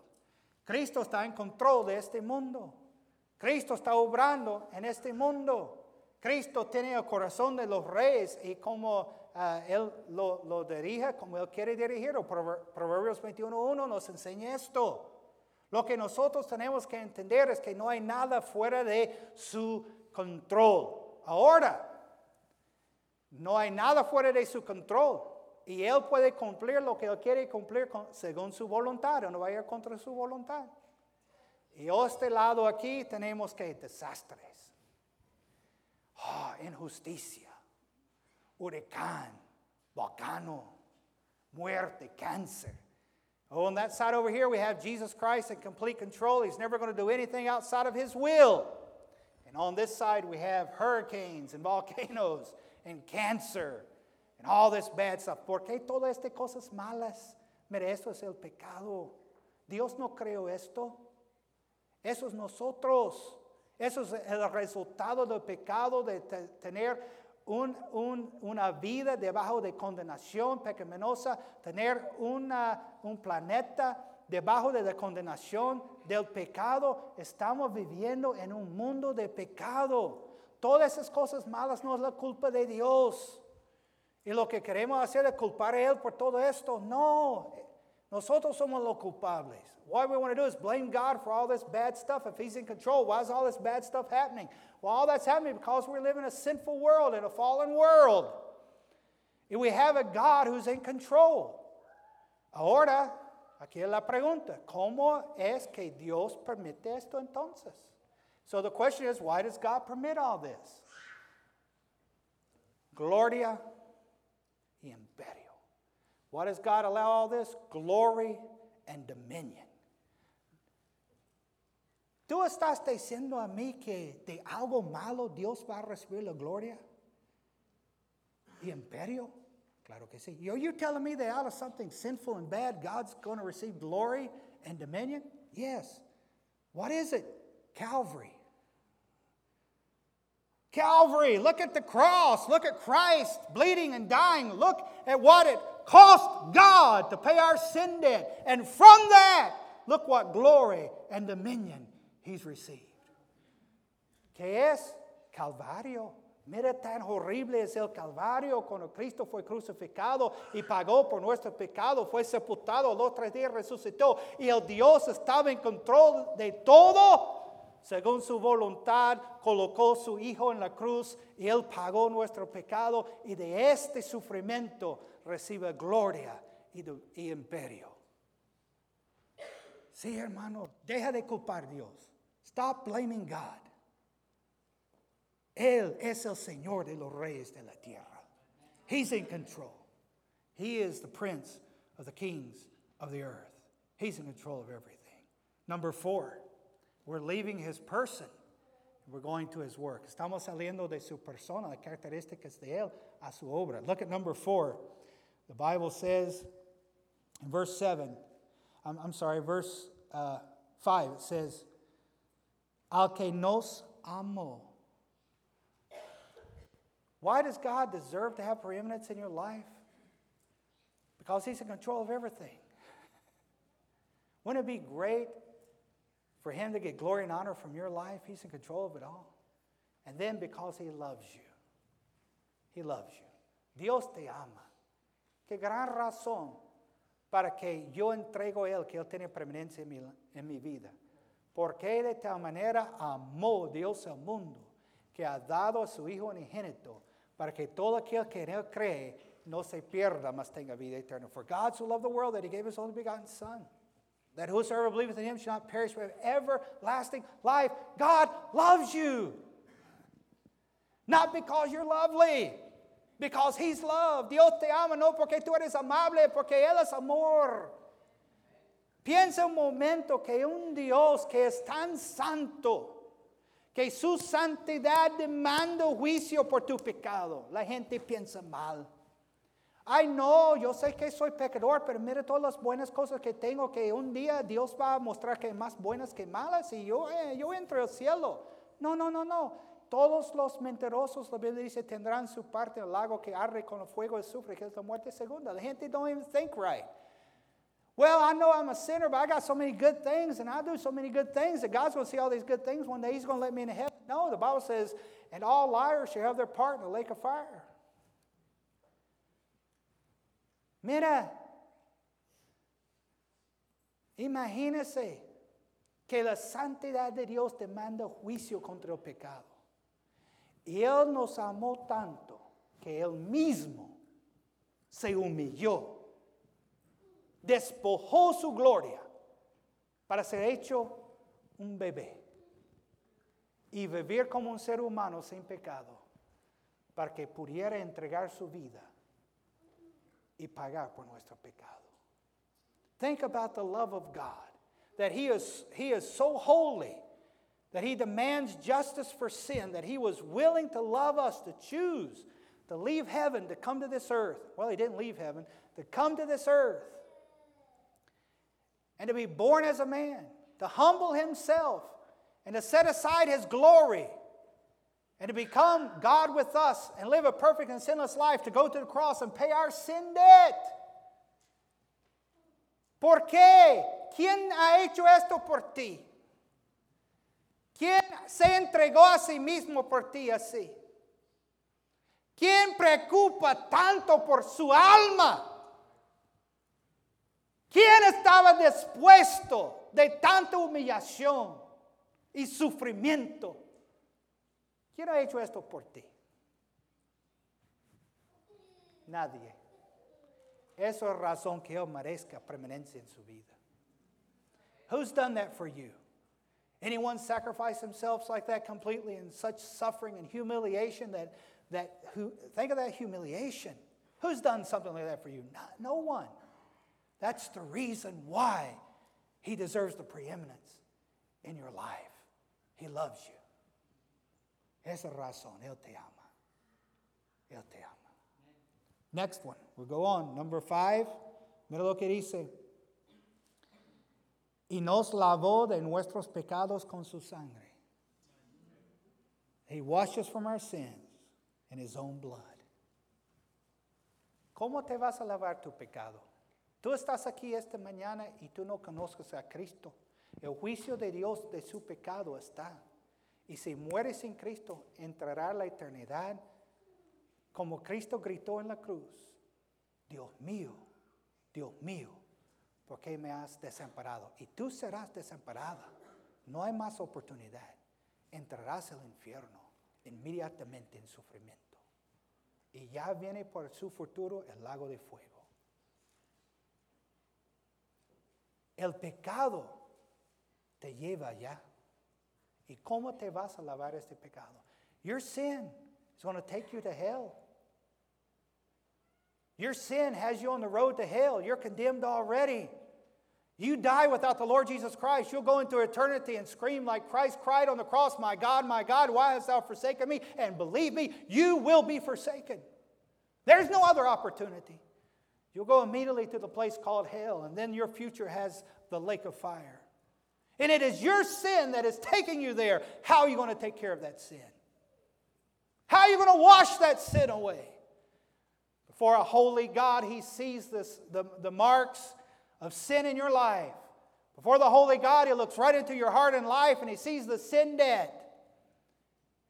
Cristo está en control de este mundo. Cristo está obrando en este mundo. Cristo tiene el corazón de los reyes y como uh, Él lo, lo, dirige, como Él quiere dirigirlo. Proverbios 21.1 nos enseña esto. Lo que nosotros tenemos que entender es que no hay nada fuera de su control. Ahora, no hay nada fuera de su control. Y Él puede cumplir lo que Él quiere cumplir con, según su voluntad, no vaya contra su voluntad. Y a este lado aquí tenemos que desastres oh, injusticia, huracán, volcano, muerte, cancer. Oh, on that side over here, we have Jesus Christ in complete control. He's never going to do anything outside of His will. And on this side, we have hurricanes and volcanoes and cancer and all this bad stuff. ¿Por qué todas estas cosas malas? Mire, esto es el pecado. Dios no creó esto. Eso es nosotros. Eso es el resultado del pecado, de tener un, una vida debajo de condenación pecaminosa, tener una, un planeta debajo de la condenación del pecado. Estamos viviendo en un mundo de pecado. Todas esas cosas malas no es la culpa de Dios. Y lo que queremos hacer es culpar a Él por todo esto. No, nosotros somos los culpables. What we want to do is blame God for all this bad stuff. If He's in control, why is all this bad stuff happening? Well, all that's happening because we live in a sinful world, in a fallen world. And we have a God who's in control. Ahora, aquí es la pregunta: ¿Cómo es que Dios permite esto entonces? So the question is, why does God permit all this? Gloria imperio. Why does God allow all this? Glory and dominion. ¿Tú estás diciendo a mí que de algo malo Dios va a recibir la gloria y imperio? Claro que sí. Are you telling me that out of something sinful and bad, God's going to receive glory and dominion? Yes. What is it? Calvary. Calvary. Look at the cross. Look at Christ bleeding and dying. Look at what it cost God to pay our sin debt. And from that, look what glory and dominion he's received. ¿Qué es? Calvario. Mira tan horrible es el Calvario cuando Cristo fue crucificado y pagó por nuestro pecado, fue sepultado, los tres días resucitó y el Dios estaba en control de todo. Según su voluntad, colocó su Hijo en la cruz y Él pagó nuestro pecado y de este sufrimiento recibe gloria y, imperio. Sí, hermano, deja de culpar a Dios. Stop blaming God. Él es el Señor de los reyes de la tierra. He's in control. He is the prince of the kings of the earth. He's in control of everything. Number four, we're leaving his person. We're going to his work. Estamos saliendo de su persona, las características de él, a su obra. Look at number four. The Bible says in verse 7, I'm, I'm sorry, verse uh, 5, it says, Al que nos amó. Why does God deserve to have preeminence in your life? Because He's in control of everything. Wouldn't it be great for Him to get glory and honor from your life? He's in control of it all. And then because He loves you, He loves you. Dios te ama. Qué gran razón para que yo entrego a Él, que Él tiene preeminencia en mi, en mi vida. Porque de tal manera amó Dios al mundo, que ha dado a su Hijo unigénito, para que todo aquel que en Él cree no se pierda, mas tenga vida eterna. For God so loved the world that He gave His only begotten Son, that whosoever believeth in Him shall not perish but have everlasting life. God loves you. Not because you're lovely, because He's love. Dios te ama no porque tú eres amable, porque Él es amor. Piensa un momento que un Dios que es tan santo, que su santidad demanda juicio por tu pecado. La gente piensa mal. Ay, no, yo sé que soy pecador, pero mire todas las buenas cosas que tengo, que un día Dios va a mostrar que más buenas que malas y yo, eh, yo entro al cielo. No, no, no, no. Todos los mentirosos, la Biblia dice, tendrán su parte en el lago que arde con el fuego y sufre, que es la muerte segunda. La gente don't even think right. Well, I know I'm a sinner, but I got so many good things, and I do so many good things that God's going to see all these good things one day. He's going to let me into heaven. No, the Bible says, and all liars shall have their part in the lake of fire. Mira, imagínese que la santidad de Dios demanda juicio contra el pecado. Y Él nos amó tanto que Él mismo se humilló, despojó su gloria para ser hecho un bebé y vivir como un ser humano sin pecado para que pudiera entregar su vida y pagar por nuestro pecado. Think about the love of God, that he is, he is so holy that He demands justice for sin, that He was willing to love us, to choose to leave heaven, to come to this earth. Well, He didn't leave heaven, to come to this earth and to be born as a man, to humble Himself and to set aside His glory and to become God with us and live a perfect and sinless life, to go to the cross and pay our sin debt. ¿Por qué? ¿Quién ha hecho esto por ti? ¿Quién se entregó a sí mismo por ti así? ¿Quién preocupa tanto por su alma? ¿Quién estaba dispuesto de tanta humillación y sufrimiento? ¿Quién ha hecho esto por ti? Nadie. Eso es razón que Él merezca preeminencia en su vida. Who's done that for you? Anyone sacrifice themselves like that completely in such suffering and humiliation that, that who, think of that humiliation. Who's done something like that for you? No, no one. That's the reason why he deserves the preeminence in your life. He loves you. Esa razón, Él te ama. Él te ama. Next one, we'll go on. Number five, mira lo que dice. y nos lavó de nuestros pecados con su sangre. He washed us from our sins in his own blood. ¿Cómo te vas a lavar tu pecado? Tú estás aquí esta mañana y tú no conoces a Cristo. El juicio de Dios de su pecado está. Y si mueres sin Cristo, entrará la eternidad como Cristo gritó en la cruz. Dios mío, Dios mío, ¿por qué me has desamparado? Y tú serás desamparada. No hay más oportunidad. Entrarás al infierno inmediatamente en sufrimiento. Y ya viene por su futuro el lago de fuego. El pecado te lleva allá. ¿Y cómo te vas a lavar este pecado? Your sin is going to take you to hell. Your sin has you on the road to hell. You're condemned already. You die without the Lord Jesus Christ, you'll go into eternity and scream like Christ cried on the cross, My God, my God, why hast thou forsaken me? And believe me, you will be forsaken. There's no other opportunity. You'll go immediately to the place called hell, and then your future has the lake of fire. And it is your sin that is taking you there. How are you going to take care of that sin? How are you going to wash that sin away? Before a holy God, He sees this, the, the marks of sin in your life. Before the holy God, He looks right into your heart and life and He sees the sin debt.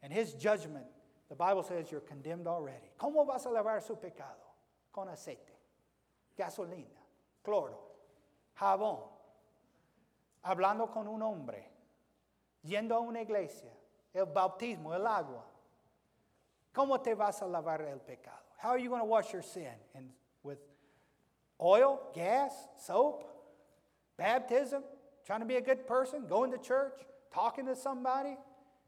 And His judgment, the Bible says you're condemned already. ¿Cómo vas a lavar su pecado? Con aceite, gasolina, cloro, jabón, hablando con un hombre, yendo a una iglesia, el bautismo, el agua. ¿Cómo te vas a lavar el pecado? How are you going to wash your sin? And with oil, gas, soap, baptism, trying to be a good person, going to church, talking to somebody?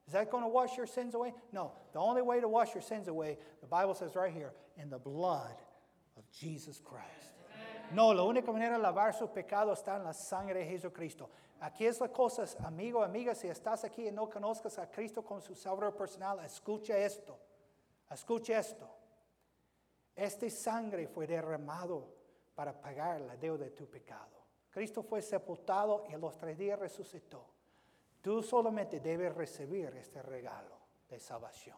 Is that going to wash your sins away? No. The only way to wash your sins away, the Bible says right here, in the blood of Jesus Christ. No, la única manera de lavar su pecado está en la sangre de Jesucristo. Aquí es la cosa, amigo, amiga, si estás aquí y no conozcas a Cristo como su Salvador personal, escucha esto. Escucha esto. Este sangre fue derramado para pagar la deuda de tu pecado. Cristo fue sepultado y a los tres días resucitó. Tú solamente debes recibir este regalo de salvación.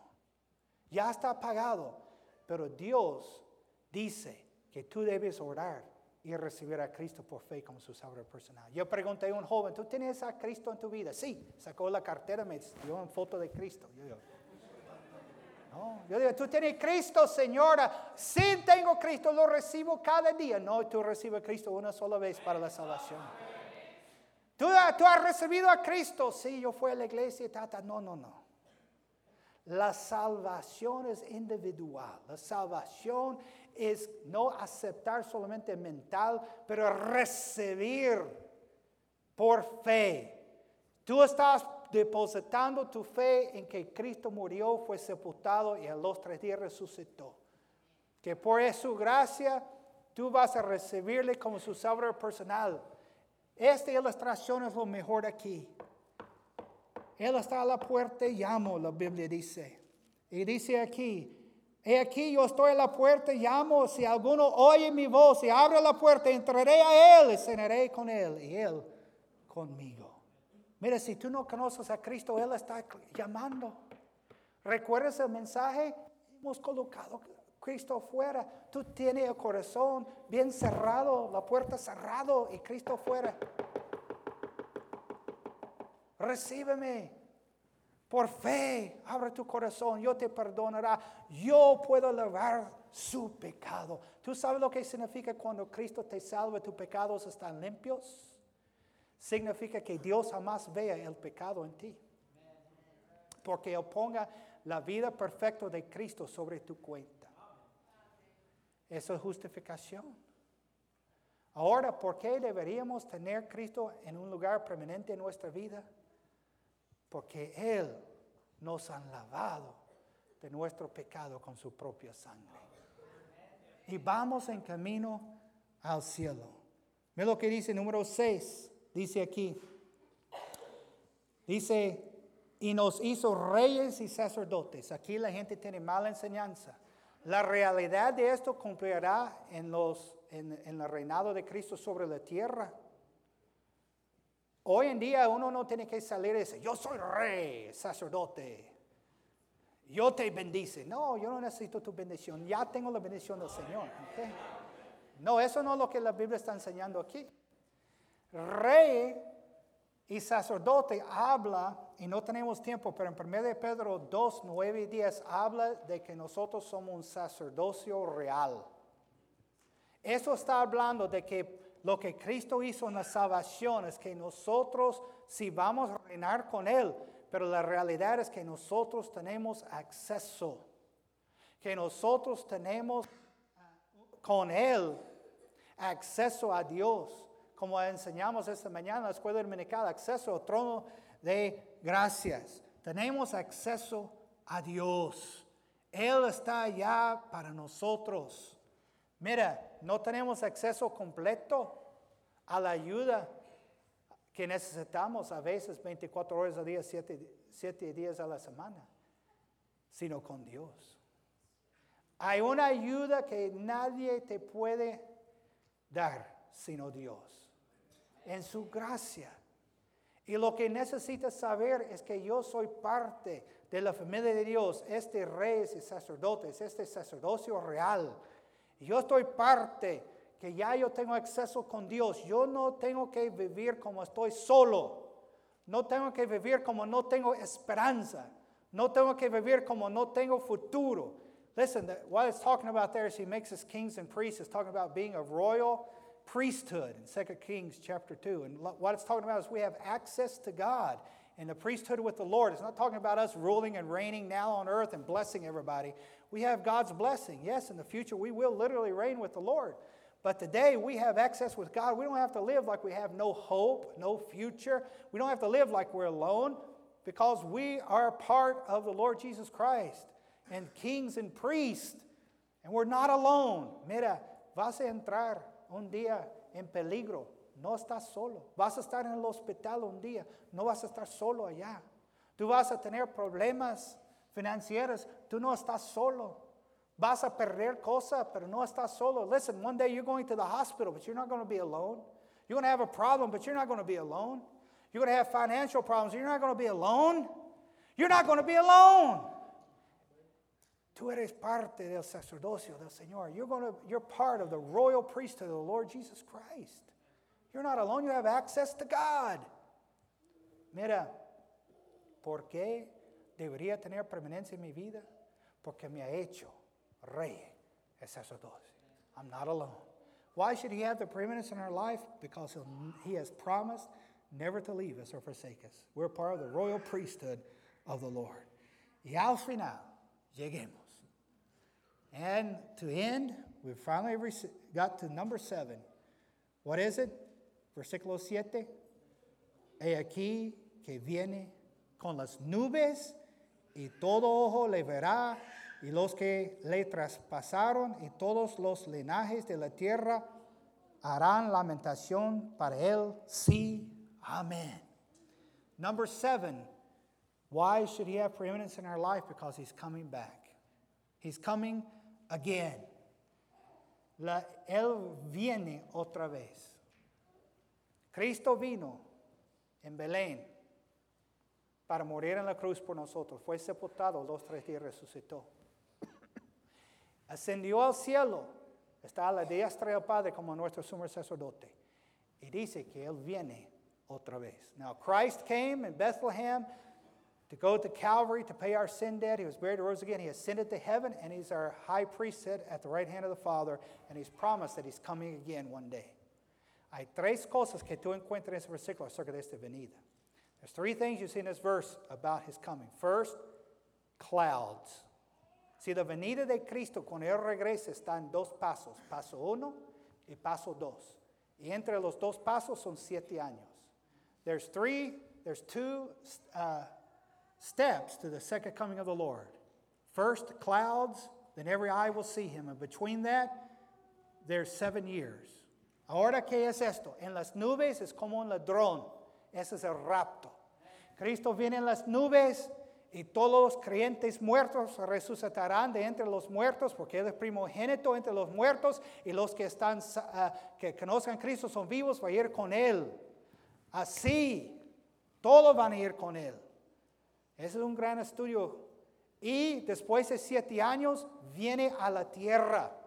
Ya está pagado, pero Dios dice que tú debes orar y recibir a Cristo por fe como su Salvador personal. Yo pregunté a un joven, ¿tú tienes a Cristo en tu vida? Sí, sacó la cartera, me dio una foto de Cristo. Yo digo, no, yo digo, tú tienes Cristo, señora. Sí tengo Cristo, lo recibo cada día. No, tú recibes a Cristo una sola vez para la salvación. ¿Tú, tú has recibido a Cristo. Sí, yo fui a la iglesia. Tata. No, no, no. La salvación es individual. La salvación es no aceptar solamente mental, pero recibir por fe. Tú estás depositando tu fe en que Cristo murió, fue sepultado y a los tres días resucitó. Que por su gracia tú vas a recibirle como su salvador personal. Esta ilustración es lo mejor aquí. Él está a la puerta y llamo, la Biblia dice. Y dice aquí, he aquí yo estoy a la puerta llamo, si alguno oye mi voz y abre la puerta, entraré a él y cenaré con él y él conmigo. Mira, si tú no conoces a Cristo, Él está llamando. ¿Recuerdas el mensaje? Hemos colocado a Cristo fuera. Tú tienes el corazón bien cerrado, la puerta cerrado y Cristo fuera. Recíbeme. Por fe, abre tu corazón, yo te perdonará. Yo puedo lavar su pecado. ¿Tú sabes lo que significa cuando Cristo te salva, tus pecados están limpios? significa que Dios jamás vea el pecado en ti. Porque Él ponga la vida perfecta de Cristo sobre tu cuenta. Eso es justificación. Ahora, ¿por qué deberíamos tener Cristo en un lugar permanente en nuestra vida? Porque Él nos ha lavado de nuestro pecado con su propia sangre. Y vamos en camino al cielo. Mira lo que dice número 6. Dice aquí, dice, y nos hizo reyes y sacerdotes. Aquí la gente tiene mala enseñanza. La realidad de esto cumplirá en, los, en, el reinado de Cristo sobre la tierra. Hoy en día uno no tiene que salir y decir, yo soy rey, sacerdote. Yo te bendice. No, yo no necesito tu bendición. Ya tengo la bendición del Señor. No, eso no es lo que la Biblia está enseñando aquí rey y sacerdote habla, y no tenemos tiempo, pero en 1 de Pedro 2, 9 y 10 habla de que nosotros somos un sacerdocio real. Eso está hablando de que lo que Cristo hizo en la salvación es que nosotros si vamos a reinar con Él, pero la realidad es que nosotros tenemos acceso, que nosotros tenemos con Él acceso a Dios como enseñamos esta mañana en la escuela dominical, acceso al trono de gracias. Tenemos acceso a Dios. Él está allá para nosotros. Mira, no tenemos acceso completo a la ayuda que necesitamos a veces 24 horas al día, 7, días a la semana, sino con Dios. Hay una ayuda que nadie te puede dar sino Dios, en su gracia. Y lo que necesitas saber es que yo soy parte de la familia de Dios, este reyes y sacerdotes, este sacerdocio real. Yo estoy parte que ya yo tengo acceso con Dios. Yo no tengo que vivir como estoy solo. No tengo que vivir como no tengo esperanza. No tengo que vivir como no tengo futuro. Listen, what it's talking about there is he makes us kings and priests. It's talking about being a royal priesthood in 2 Kings chapter 2. And what it's talking about is we have access to God and the priesthood with the Lord. It's not talking about us ruling and reigning now on earth and blessing everybody. We have God's blessing. Yes, in the future we will literally reign with the Lord. But today we have access with God. We don't have to live like we have no hope, no future. We don't have to live like we're alone because we are part of the Lord Jesus Christ and kings and priests. And we're not alone. Mira, vas a entrar un día en peligro. No estás solo. Vas a estar en el hospital un día. No vas a estar solo allá. Tú vas a tener problemas financieros. Tú no estás solo. Vas a perder cosas, pero no estás solo. Listen, one day you're going to the hospital, but you're not going to be alone. You're going to have a problem, but you're not going to be alone. You're going to have financial problems, you're not going to be alone. You're not going to be alone. Tú eres parte del sacerdocio del Señor. You're, going to, you're part of the royal priesthood of the Lord Jesus Christ. You're not alone, you have access to God. Mira, ¿por qué debería tener permanencia en mi vida? Porque me ha hecho rey es sacerdote. I'm not alone. Why should he have the preeminence in our life? Because he has promised never to leave us or forsake us. We're part of the royal priesthood of the Lord. Y al final, lleguemos. And to end, we finally got to number seven. What is it? Versículo siete. He aquí que viene con las nubes y todo ojo le verá y los que le traspasaron y todos los linajes de la tierra harán lamentación para él. Sí, amén. Number seven, why should he have preeminence in our life? Because he's coming back. He's coming again. La, él viene otra vez. Cristo vino en Belén para morir en la cruz por nosotros. Fue sepultado, dos, tres días resucitó ascendió al cielo, está a la diestra del Padre como nuestro sumo sacerdote. Y dice que Él viene otra vez. Now, Christ came in Bethlehem to go to Calvary to pay our sin debt. He was buried and rose again. He ascended to heaven, and He's our high priest at the right hand of the Father, and He's promised that He's coming again one day. Hay tres cosas que tú encuentras en ese versículo acerca de esta venida. There's three things you see in this verse about His coming. First, clouds. Si la venida de Cristo cuando Él regresa está en dos pasos, paso uno y paso dos. Y entre los dos pasos son siete años. There's three, there's two uh, steps to the second coming of the Lord. First, clouds, then every eye will see him. And between that, there's seven years. Ahora, ¿qué es esto? En las nubes es como un ladrón. Ese es el rapto. Cristo viene en las nubes y todos los creyentes muertos resucitarán de entre los muertos, porque Él es primogénito entre los muertos, y los que, están, uh, que conozcan a Cristo son vivos, van a ir con Él. Así, todos van a ir con Él. Ese es un gran estudio. Y después de siete años, viene a la tierra,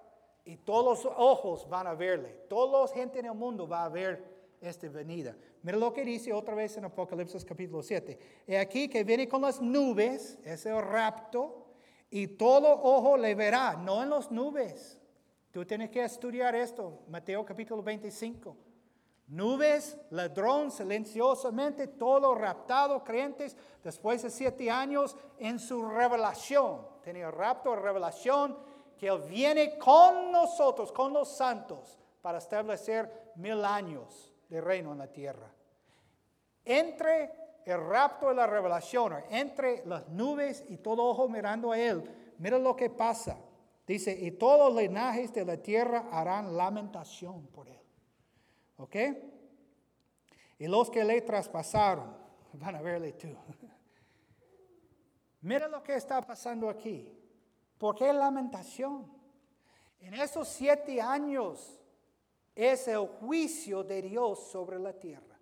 y todos los ojos van a verle. Toda la gente en el mundo va a ver esta venida. Mira lo que dice otra vez en Apocalipsis capítulo 7. He aquí que viene con las nubes, es el rapto, y todo ojo le verá, no en las nubes. Tú tienes que estudiar esto, Mateo capítulo 25. Nubes, ladrón, silenciosamente, todo raptado, creyentes, después de siete años en su revelación. Tenía rapto, revelación, que Él viene con nosotros, con los santos, para establecer mil años de reino en la tierra. Entre el rapto de la revelación, entre las nubes y todo ojo mirando a Él, mira lo que pasa. Dice, y todos los linajes de la tierra harán lamentación por Él. ¿Ok? Y los que le traspasaron van a verle tú. Mira lo que está pasando aquí. ¿Por qué lamentación? En esos siete años es el juicio de Dios sobre la tierra.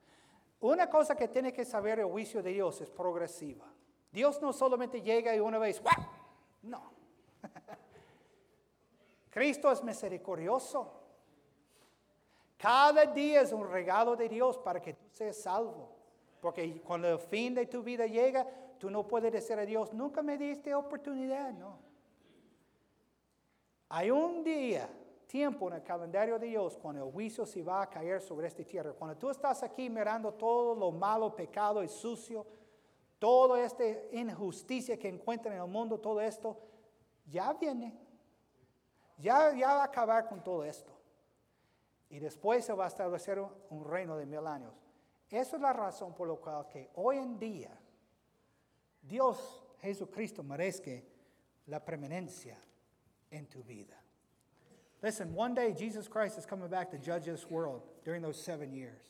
Una cosa que tiene que saber el juicio de Dios es progresiva. Dios no solamente llega y una vez, ¡guau! no. Cristo es misericordioso. Cada día es un regalo de Dios para que tú seas salvo. Porque cuando el fin de tu vida llega, tú no puedes decir a Dios, nunca me diste oportunidad, no. Hay un día, tiempo en el calendario de Dios cuando el juicio se va a caer sobre esta tierra. Cuando tú estás aquí mirando todo lo malo, pecado y sucio, toda esta injusticia que encuentran en el mundo, todo esto, ya viene. Ya, ya va a acabar con todo esto. Y después se va a establecer un, reino de mil años. Esa es la razón por la cual que hoy en día Dios, Jesucristo, merezca la preeminencia en tu vida. Listen, one day Jesus Christ is coming back to judge this world during those seven years.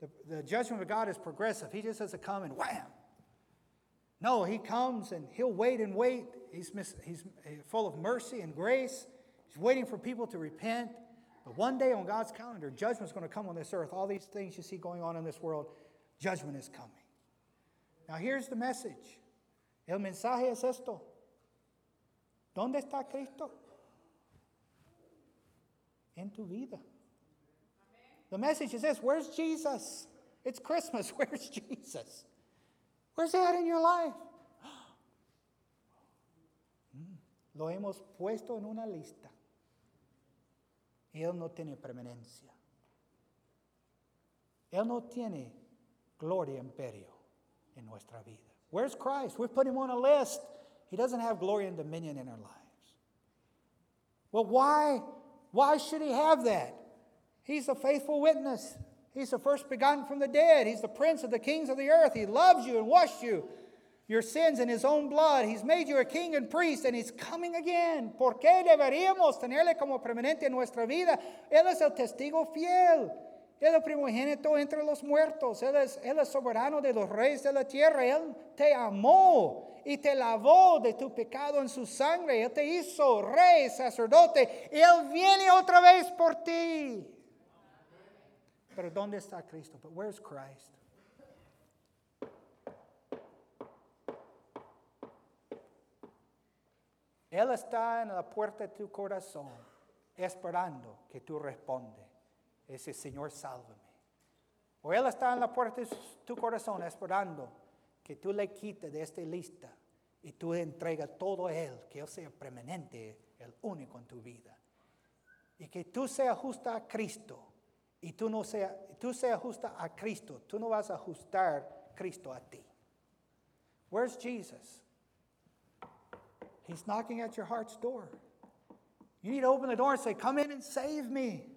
The, the judgment of God is progressive. He just doesn't come and wham. No, he comes and he'll wait and wait. He's, he's eh, full of mercy and grace. He's waiting for people to repent. But one day on God's calendar, judgment is going to come on this earth. All these things you see going on in this world, judgment is coming. Now, here's the message. El mensaje es esto. ¿Dónde está Cristo? En tu vida. The message is this Where's Jesus? It's Christmas. Where's Jesus? Where's he at in your life? Lo hemos puesto en una lista. Él no tiene preeminencia. Él no tiene gloria imperio en nuestra vida. Where's Christ? We've put him on a list. He doesn't have glory and dominion in our lives. Well, why? Why should he have that? He's a faithful witness. He's the first begotten from the dead. He's the prince of the kings of the earth. He loves you and washed you your sins in his own blood. He's made you a king and priest, and he's coming again. ¿Por qué deberíamos tenerle como preeminente en nuestra vida? Él es el testigo fiel. Él es primogénito entre los muertos. Él es, él soberano de los reyes de la tierra. Él te amó y te lavó de tu pecado en su sangre. Él te hizo rey, sacerdote. Él viene otra vez por ti. Pero ¿dónde está Cristo? But where's Christ? Él está en la puerta de tu corazón, esperando que tú respondes. Ese Señor, sálvame. O Él está en la puerta de tu corazón, esperando que tú le quites de esta lista y tú entregas todo a Él, que Él sea preeminente, el único en tu vida. Y que tú seas justa a Cristo y tú no sea, tú seas justa a Cristo, tú no vas a ajustar Cristo a ti. Where's Jesus? He's knocking at your heart's door. You need to open the door and say, Come in and save me.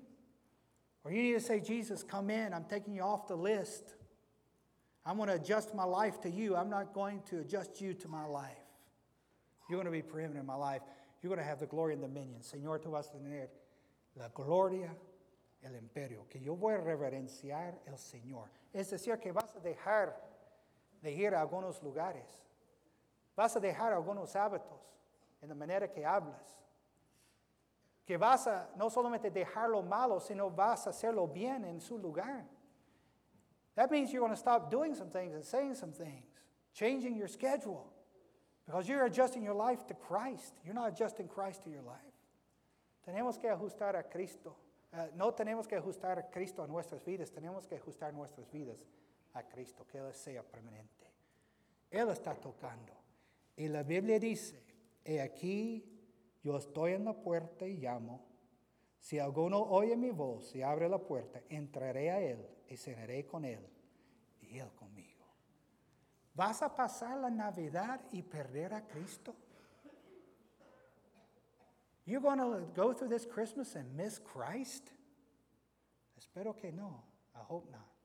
Or you need to say, Jesus, come in. I'm taking you off the list. I'm going to adjust my life to you. I'm not going to adjust you to my life. You're going to be preeminent in my life. You're going to have the glory and dominion. Señor, tú vas a tener la gloria, el imperio. Que yo voy a reverenciar el Señor. Es decir, que vas a dejar de ir a algunos lugares. Vas a dejar algunos hábitos en la manera que hablas. Que vas a no solamente dejar lo malo, sino vas a hacerlo bien en su lugar. That means you're going to stop doing some things and saying some things, changing your schedule, because you're adjusting your life to Christ. You're not adjusting Christ to your life. Tenemos que ajustar a Cristo. Uh, no tenemos que ajustar a Cristo a nuestras vidas, tenemos que ajustar nuestras vidas a Cristo, que Él sea permanente. Él está tocando. Y la Biblia dice, He aquí, yo estoy en la puerta y llamo. Si alguno oye mi voz y abre la puerta, entraré a él y cenaré con él y él conmigo. ¿Vas a pasar la Navidad y perder a Cristo? You going to go through this Christmas and miss Christ? Espero que no. I hope not.